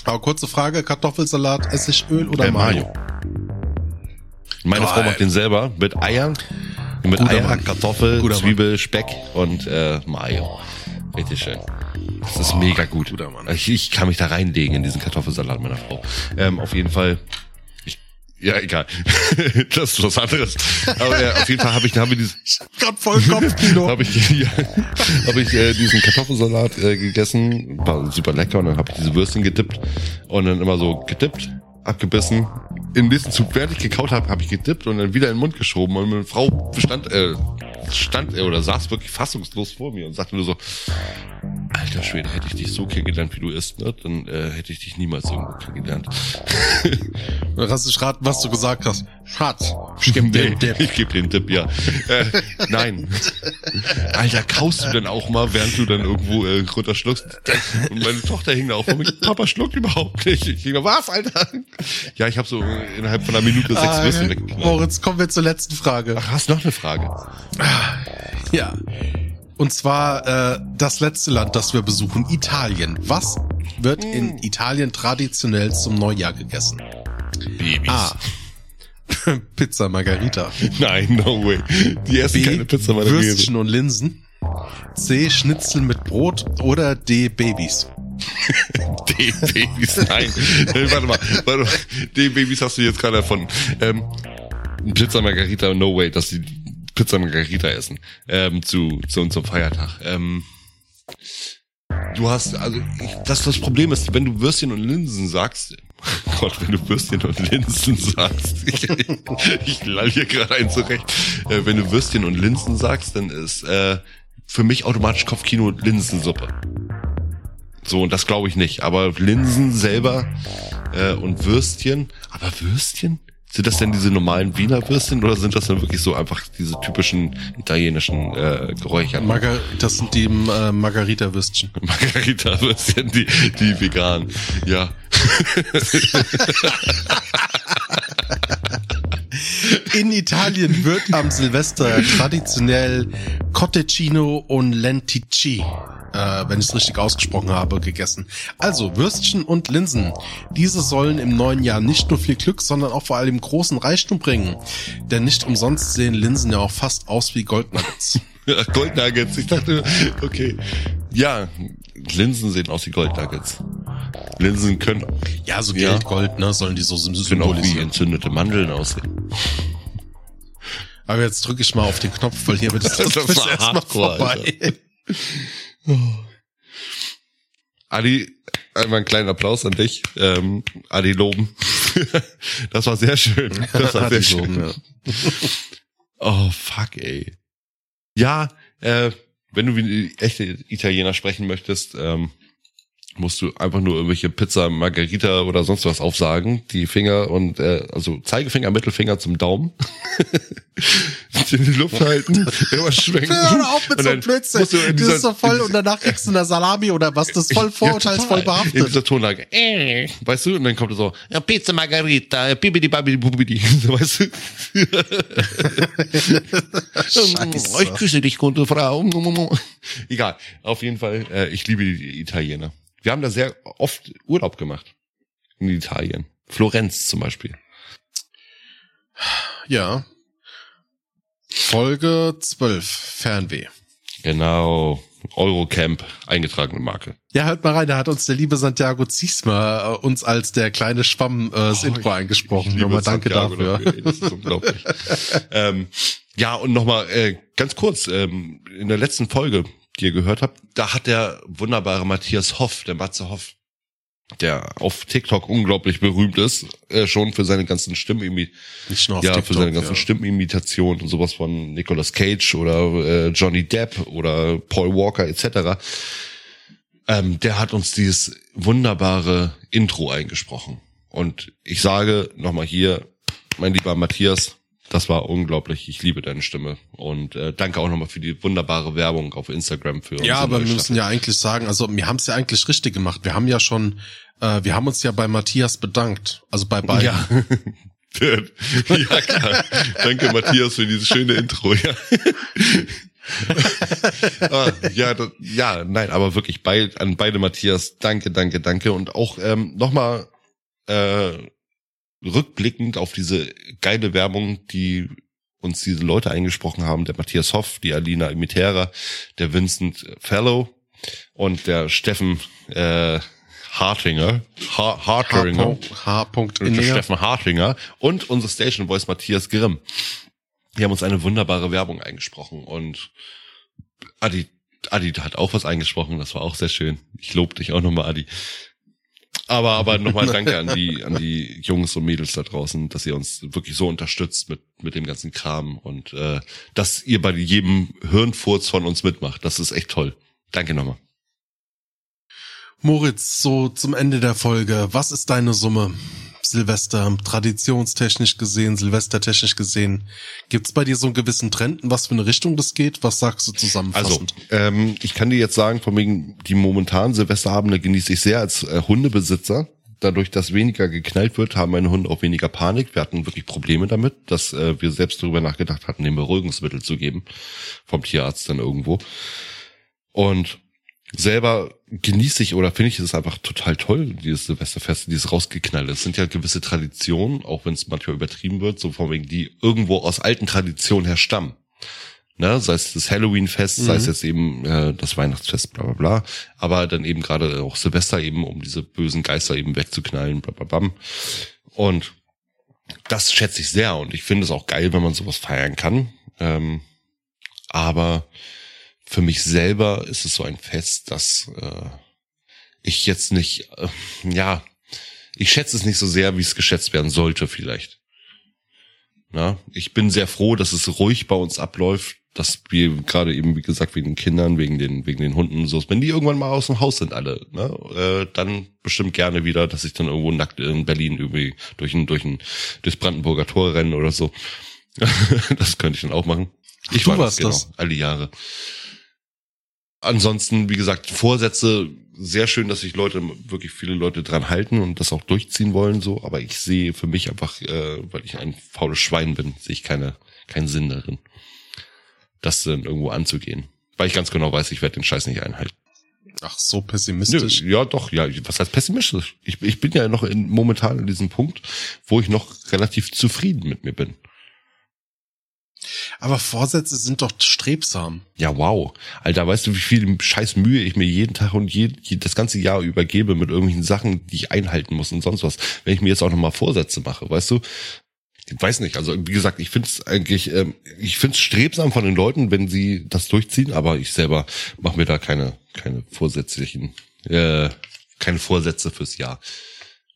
Aber kurze Frage, Kartoffelsalat, Essigöl oder äh, Mayo? Mayo. Meine Geil. Frau macht den selber mit Eiern. Mit Guter Eier, Mann. Kartoffel, Guter Mann. Zwiebel, Speck und äh, Mayo. Richtig schön. Das ist mega gut. guter Mann. Ich, ich kann mich da reinlegen in diesen Kartoffelsalat meiner Frau. Ähm, auf jeden Fall. Ich, Ja, egal. das ist was anderes. Aber äh, auf jeden Fall habe ich, habe ich hab grad voll Kopfkino. habe ich, ja, hab ich äh, diesen Kartoffelsalat äh, gegessen, war super lecker und dann habe ich diese Würstchen gedippt und dann immer so gedippt, abgebissen. Im nächsten Zug, während ich gekaut habe, habe ich gedippt und dann wieder in den Mund geschoben und meine Frau stand, äh, stand äh, oder saß wirklich fassungslos vor mir und sagte nur so, Alter Schwede, hätte ich dich so kennengelernt, wie du isst, ne, dann äh, hätte ich dich niemals irgendwo kennengelernt. Lass dich raten, was du gesagt hast. Schatz, ich geb dir Nee, einen Dip. Ich gebe den Tipp, ja. Äh, nein. Alter, kaust du denn auch mal, während du dann irgendwo äh, runterschluckst? Und meine Tochter hing da auch vor mir. Papa schluckt überhaupt nicht. Ich ging, was, Alter? Ja, ich habe so innerhalb von einer Minute sechs Ah, Würstchen weggeknallt. Moritz, kommen wir zur letzten Frage. Ach, hast noch eine Frage? Ja. Und zwar äh, das letzte Land, das wir besuchen, Italien. Was wird in Italien traditionell zum Neujahr gegessen? Babys. A. Pizza Margarita. Nein, no way. Die essen B. keine Pizza Käse. Würstchen und Linsen. C. Schnitzel mit Brot. Oder D. Babys. D Babys, nein. Äh, warte mal, warte mal. D Babys hast du jetzt gerade erfunden. Ähm, Pizza Margarita, no way, dass die Pizza Margarita essen. Ähm, zu, zu unserem Feiertag. Ähm, du hast, also, ich, das, das Problem ist, wenn du Würstchen und Linsen sagst, Gott, wenn du Würstchen und Linsen sagst, ich, ich, lall hier gerade ein zurecht. Äh, wenn du Würstchen und Linsen sagst, dann ist äh, für mich automatisch Kopfkino Linsensuppe. So, und das glaube ich nicht. Aber Linsen selber äh, und Würstchen. Aber Würstchen? Sind das denn diese normalen Wiener Würstchen oder sind das dann wirklich so einfach diese typischen italienischen äh, Geräucher? Margar das sind die äh, Margarita-Würstchen. Margarita-Würstchen, die, die vegan. Ja. In Italien wird am Silvester traditionell Cotecino und Lenticci, äh, wenn ich es richtig ausgesprochen habe, gegessen. Also Würstchen und Linsen. Diese sollen im neuen Jahr nicht nur viel Glück, sondern auch vor allem großen Reichtum bringen. Denn nicht umsonst sehen Linsen ja auch fast aus wie Goldnuggets. Goldnuggets. Ich dachte, okay. Ja, Linsen sehen aus wie Goldnuggets. Linsen können, Ja, so Ja. Geld, Gold, ne, sollen die so sym- können auch wie symbolisieren. entzündete Mandeln aussehen. Aber jetzt drücke ich mal auf den Knopf, weil hier wird das, Das das erstmal vorbei. Adi, einmal einen kleinen Applaus an dich. Ähm, Adi loben. das war sehr schön. Das war sehr schön. loben, ja. Oh, fuck, ey. Ja, äh, wenn du wie echte Italiener sprechen möchtest, ähm, musst du einfach nur irgendwelche Pizza, Margarita oder sonst was aufsagen. Die Finger und, äh, also Zeigefinger, Mittelfinger zum Daumen. in die Luft halten, immer schwenken. Hör auf mit so Blödsinn. du Das dieser- ist so voll und danach kriegst du eine Salami oder was, das ist voll vorurteilsvoll Ja, total. In behaftet. dieser Tonlage. Äh, weißt du? Und dann kommt er so, ja, Pizza Margarita, bibidi babidi bubidi. Weißt du? Scheiße. Ich küsse dich, gute Frau. Egal. Auf jeden Fall, äh, ich liebe die Italiener. Wir haben da sehr oft Urlaub gemacht. In Italien. Florenz zum Beispiel. Ja. Folge 12, Fernweh. Genau. Eurocamp, eingetragene Marke. Ja, hört mal rein, da hat uns der liebe Santiago Ziesmer äh, uns als der kleine Schwamm äh, das Intro eingesprochen. Nochmal danke Santiago dafür. Das ist unglaublich. ähm, ja, und nochmal äh, ganz kurz, ähm, in der letzten Folge, die ihr gehört habt, da hat der wunderbare Matthias Hoff, der Matze Hoff, der auf TikTok unglaublich berühmt ist, äh, schon für seine ganzen Stimmen Nicht nur auf ja, TikTok. für seine ganzen ja. Stimmenimitationen und sowas von Nicolas Cage oder äh, Johnny Depp oder Paul Walker etc. Ähm, der hat uns dieses wunderbare Intro eingesprochen. Und ich sage nochmal hier, mein lieber Matthias, das war unglaublich. Ich liebe deine Stimme. Und äh, danke auch nochmal für die wunderbare Werbung auf Instagram für Ja, unsere aber wir müssen ja eigentlich sagen, also wir haben es ja eigentlich richtig gemacht. Wir haben ja schon, äh, wir haben uns ja bei Matthias bedankt. Also bei beiden. Ja. ja, klar. Danke, Matthias, für dieses schöne Intro. Ja, ah, ja, das, ja, nein, aber wirklich bei, an beide Matthias, danke, danke, danke. Und auch ähm, nochmal äh, rückblickend auf diese geile Werbung, die uns diese Leute eingesprochen haben, der Matthias Hoff, die Alina Imitera, der Vincent Fellow und der Steffen äh, Hartinger, ha Hartinger, H. Inninger. Steffen Hartinger und unser Station Voice Matthias Grimm. Die haben uns eine wunderbare Werbung eingesprochen und Adi, Adi hat auch was eingesprochen, das war auch sehr schön. Ich lobe dich auch nochmal, Adi. Aber, aber nochmal danke an die, an die Jungs und Mädels da draußen, dass ihr uns wirklich so unterstützt mit, mit dem ganzen Kram und äh, dass ihr bei jedem Hirnfurz von uns mitmacht. Das ist echt toll. Danke nochmal. Moritz, so zum Ende der Folge. Was ist deine Summe? Silvester, traditionstechnisch gesehen, silvestertechnisch gesehen. Gibt's bei dir so einen gewissen Trend, in was für eine Richtung das geht? Was sagst du Also, zusammenfassend? ähm, ich kann dir jetzt sagen, von wegen die momentanen Silvesterabende genieße ich sehr als äh, Hundebesitzer. Dadurch, dass weniger geknallt wird, haben meine Hunde auch weniger Panik. Wir hatten wirklich Probleme damit, dass äh, wir selbst darüber nachgedacht hatten, dem Beruhigungsmittel zu geben. Vom Tierarzt dann irgendwo. Und selber genieße ich oder finde ich es einfach total toll, dieses Silvesterfest, dieses rausgeknallt. Es sind ja gewisse Traditionen, auch wenn es manchmal übertrieben wird, so von wegen, die irgendwo aus alten Traditionen her stammen. Ne, sei es das Halloween-Fest, sei es jetzt eben äh, das Weihnachtsfest, bla bla bla. Aber dann eben gerade auch Silvester eben, um diese bösen Geister eben wegzuknallen, bla bla bam. Und das schätze ich sehr und ich finde es auch geil, wenn man sowas feiern kann. Ähm, aber für mich selber ist es so ein Fest, dass äh, ich jetzt nicht, äh, ja, ich schätze es nicht so sehr, wie es geschätzt werden sollte vielleicht. Na, ich bin sehr froh, dass es ruhig bei uns abläuft, dass wir gerade eben, wie gesagt, wegen den Kindern, wegen den, wegen den Hunden so, wenn die irgendwann mal aus dem Haus sind alle, ne, äh, dann bestimmt gerne wieder, dass ich dann irgendwo nackt in Berlin irgendwie durch ein, durch ein, durchs Brandenburger Tor rennen oder so. das könnte ich dann auch machen. Ich Du war das, genau, das. alle Jahre. Ansonsten, wie gesagt, Vorsätze, sehr schön, dass sich Leute, wirklich viele Leute dran halten und das auch durchziehen wollen, so, aber ich sehe für mich einfach, äh, weil ich ein faules Schwein bin, sehe ich keine, keinen Sinn darin, das dann irgendwo anzugehen. Weil ich ganz genau weiß, ich werde den Scheiß nicht einhalten. Ach, so Nö, pessimistisch. ja, doch, ja, was heißt pessimistisch? Ich, ich bin ja noch in, momentan in diesem Punkt, wo ich noch relativ zufrieden mit mir bin. Aber Vorsätze sind doch strebsam. Ja, wow. Alter, weißt du, wie viel scheiß Mühe ich mir jeden Tag und je, das ganze Jahr übergebe mit irgendwelchen Sachen, die ich einhalten muss und sonst was. Wenn ich mir jetzt auch nochmal Vorsätze mache, weißt du? Ich weiß nicht, also wie gesagt, ich finde es eigentlich, ähm, ich finde es strebsam von den Leuten, wenn sie das durchziehen, aber ich selber mache mir da keine, keine vorsätzlichen, äh, keine Vorsätze fürs Jahr.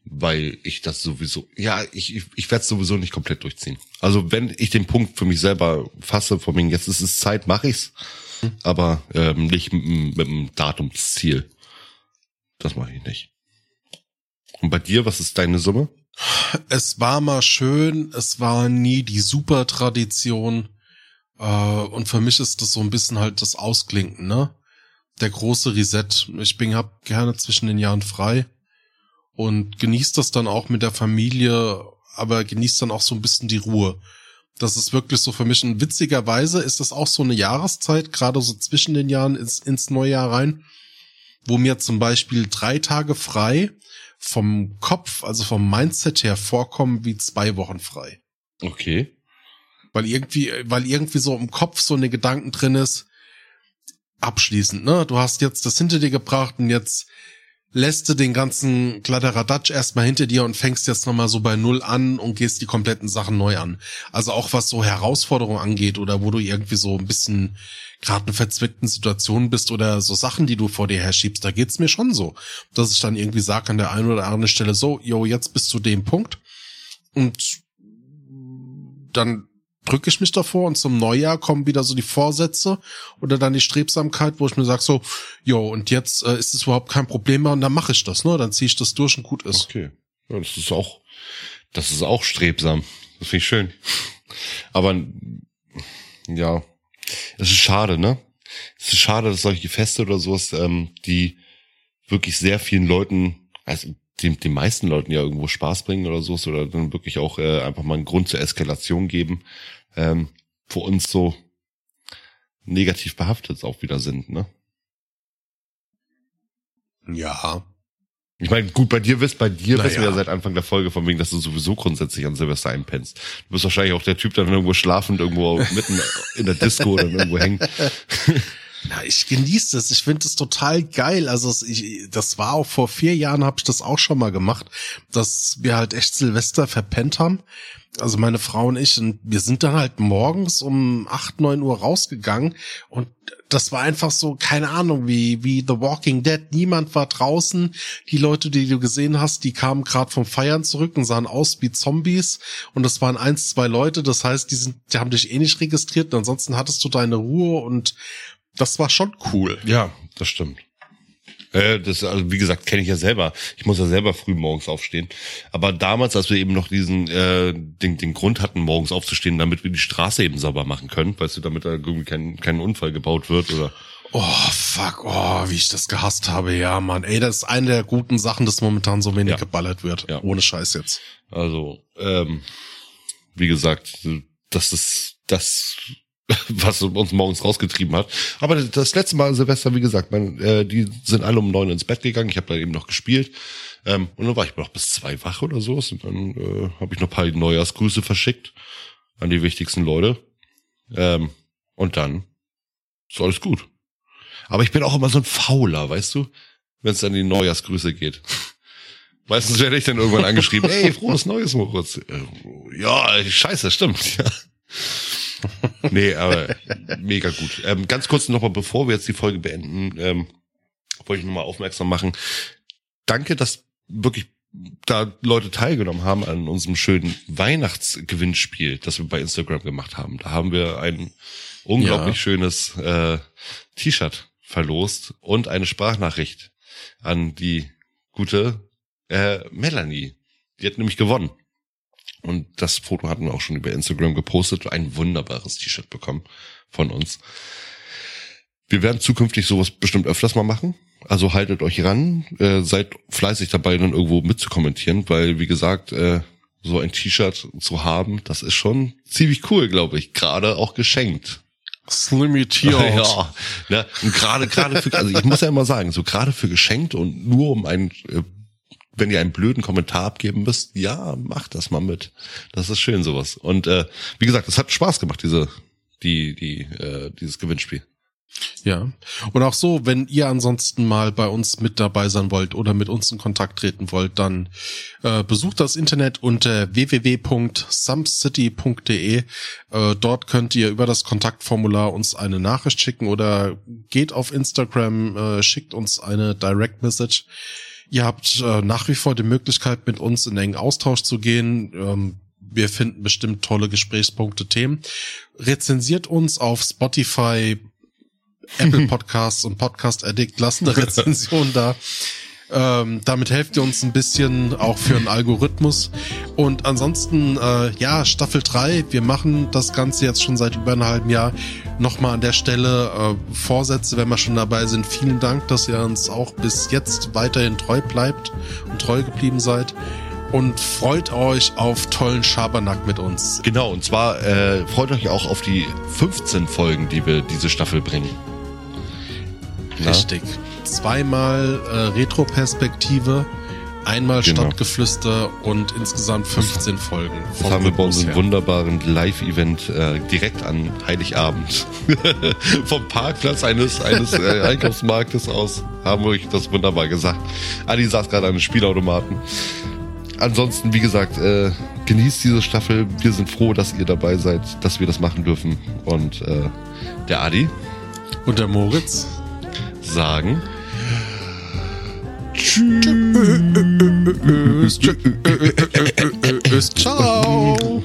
Weil ich das sowieso, ja, ich, ich, ich werde es sowieso nicht komplett durchziehen. Also wenn ich den Punkt für mich selber fasse, von mir, jetzt ist es Zeit, mache ich's. Aber ähm, nicht mit, mit dem Datumsziel. Das mache ich nicht. Und bei dir, was ist deine Summe? Es war mal schön, es war nie die super Tradition. Äh, und für mich ist das so ein bisschen halt das Ausklinken, ne? Der große Reset. Ich bin hab gerne zwischen den Jahren frei und genießt das dann auch mit der Familie, aber genießt dann auch so ein bisschen die Ruhe. Das ist wirklich so für mich. Und witzigerweise ist das auch so eine Jahreszeit, gerade so zwischen den Jahren ins, ins neue Jahr rein, wo mir zum Beispiel drei Tage frei vom Kopf, also vom Mindset her vorkommen wie zwei Wochen frei. Okay. Weil irgendwie, weil irgendwie so im Kopf so eine Gedanken drin ist, abschließend, ne? Du hast jetzt das hinter dir gebracht und jetzt lässt du den ganzen Kladderadatsch erstmal hinter dir und fängst jetzt nochmal so bei Null an und gehst die kompletten Sachen neu an. Also auch was so Herausforderungen angeht oder wo du irgendwie so ein bisschen gerade in verzwickten Situationen bist oder so Sachen, die du vor dir herschiebst, da geht's mir schon so, dass ich dann irgendwie sage an der einen oder anderen Stelle so, yo, jetzt bis zu dem Punkt und dann drücke ich mich davor und zum Neujahr kommen wieder so die Vorsätze oder dann die Strebsamkeit, wo ich mir sage so, jo, und jetzt äh, ist es überhaupt kein Problem mehr und dann mache ich das, ne? Dann ziehe ich das durch und gut ist. Okay. Ja, das ist auch, das ist auch strebsam. Das finde ich schön. Aber ja, es ist schade, ne? Es ist schade, dass solche Feste oder sowas, ähm, die wirklich sehr vielen Leuten, also den, den meisten Leuten ja irgendwo Spaß bringen oder sowas oder dann wirklich auch äh, einfach mal einen Grund zur Eskalation geben, ähm, für uns so negativ behaftet auch wieder sind, ne? Ja. Ich meine, gut, bei dir wisst, bei dir Naja. wissen wir ja seit Anfang der Folge von wegen, dass du sowieso grundsätzlich an Silvester einpennst. Du bist wahrscheinlich auch der Typ, der dann irgendwo schlafend irgendwo mitten in der Disco oder irgendwo hängt. Ja, ich genieße es. Ich finde es total geil. Also es, ich, das war auch vor vier Jahren habe ich das auch schon mal gemacht, dass wir halt echt Silvester verpennt haben. Also meine Frau und ich, und wir sind dann halt morgens um acht neun Uhr rausgegangen und das war einfach so, keine Ahnung, wie, wie The Walking Dead. Niemand war draußen. Die Leute, die du gesehen hast, die kamen gerade vom Feiern zurück und sahen aus wie Zombies. Und das waren eins, zwei Leute. Das heißt, die sind, die haben dich eh nicht registriert. Und ansonsten hattest du deine Ruhe und das war schon cool. Ja, das stimmt. Äh, das, also wie gesagt, kenne ich ja selber. Ich muss ja selber früh morgens aufstehen. Aber damals, als wir eben noch diesen äh, den, den Grund hatten, morgens aufzustehen, damit wir die Straße eben sauber machen können, weißt du, damit da irgendwie kein, kein Unfall gebaut wird oder. Oh, fuck, oh, wie ich das gehasst habe, ja, Mann. Ey, das ist eine der guten Sachen, dass momentan so wenig Ja. geballert wird. Ja. Ohne Scheiß jetzt. Also, ähm, wie gesagt, das ist das, was uns morgens rausgetrieben hat. Aber das letzte Mal Silvester, wie gesagt, mein, äh, die sind alle um neun ins Bett gegangen. Ich habe da eben noch gespielt. Ähm, und dann war ich noch bis zwei wach oder so. Und dann äh, habe ich noch ein paar Neujahrsgrüße verschickt an die wichtigsten Leute. Ähm, und dann ist alles gut. Aber ich bin auch immer so ein Fauler, weißt du, wenn es an die Neujahrsgrüße geht. Meistens werde ich dann irgendwann angeschrieben, ey, frohes Neues, Moritz. Äh, Ja, scheiße, stimmt. Ja. Nee, aber mega gut. Ähm, ganz kurz nochmal, bevor wir jetzt die Folge beenden, ähm, wollte ich nochmal aufmerksam machen. Danke, dass wirklich da Leute teilgenommen haben an unserem schönen Weihnachtsgewinnspiel, das wir bei Instagram gemacht haben. Da haben wir ein unglaublich Ja. schönes äh, T-Shirt verlost und eine Sprachnachricht an die gute äh, Melanie. Die hat nämlich gewonnen. Und das Foto hatten wir auch schon über Instagram gepostet. Ein wunderbares T-Shirt bekommen von uns. Wir werden zukünftig sowas bestimmt öfters mal machen. Also haltet euch ran, äh, seid fleißig dabei, dann irgendwo mitzukommentieren, weil wie gesagt, äh, so ein T-Shirt zu haben, das ist schon ziemlich cool, glaube ich. Gerade auch geschenkt. Slimmy T-Out. Ja, ne? und gerade gerade für, also ich muss ja immer sagen, so gerade für geschenkt und nur um einen, äh, wenn ihr einen blöden Kommentar abgeben müsst, ja, macht das mal mit. Das ist schön sowas. Und äh, wie gesagt, es hat Spaß gemacht, diese, die, die, äh, dieses Gewinnspiel. Ja. Und auch so, wenn ihr ansonsten mal bei uns mit dabei sein wollt oder mit uns in Kontakt treten wollt, dann äh, besucht das Internet unter www.sumcity.de. Äh, dort könnt ihr über das Kontaktformular uns eine Nachricht schicken oder geht auf Instagram, äh, schickt uns eine Direct Message. Ihr habt äh, nach wie vor die Möglichkeit, mit uns in engen Austausch zu gehen. Ähm, wir finden bestimmt tolle Gesprächspunkte, Themen. Rezensiert uns auf Spotify, Apple Podcasts und Podcast Addict. Lasst eine Rezension da. Ähm, damit helft ihr uns ein bisschen auch für einen Algorithmus. Und ansonsten, äh, ja, Staffel 3, wir machen das Ganze jetzt schon seit über einem halben Jahr. Nochmal an der Stelle äh, Vorsätze, wenn wir schon dabei sind. Vielen Dank, dass ihr uns auch bis jetzt weiterhin treu bleibt und treu geblieben seid. Und freut euch auf tollen Schabernack mit uns. Genau, und zwar äh, freut euch auch auf die 15 Folgen, die wir diese Staffel bringen. Na? Richtig. Zweimal äh, Retro-Perspektive, einmal Genau. Stadtgeflüster und insgesamt 15 Folgen. Das haben wir bei unserem wunderbaren Live-Event äh, direkt an Heiligabend vom Parkplatz eines, eines äh, Einkaufsmarktes aus haben wir euch das wunderbar gesagt. Adi saß gerade an einem Spielautomaten. Ansonsten, wie gesagt, äh, genießt diese Staffel. Wir sind froh, dass ihr dabei seid, dass wir das machen dürfen. Und äh, der Adi Und der Moritz? Sagen. Tschüss. Tschüss. Ciao.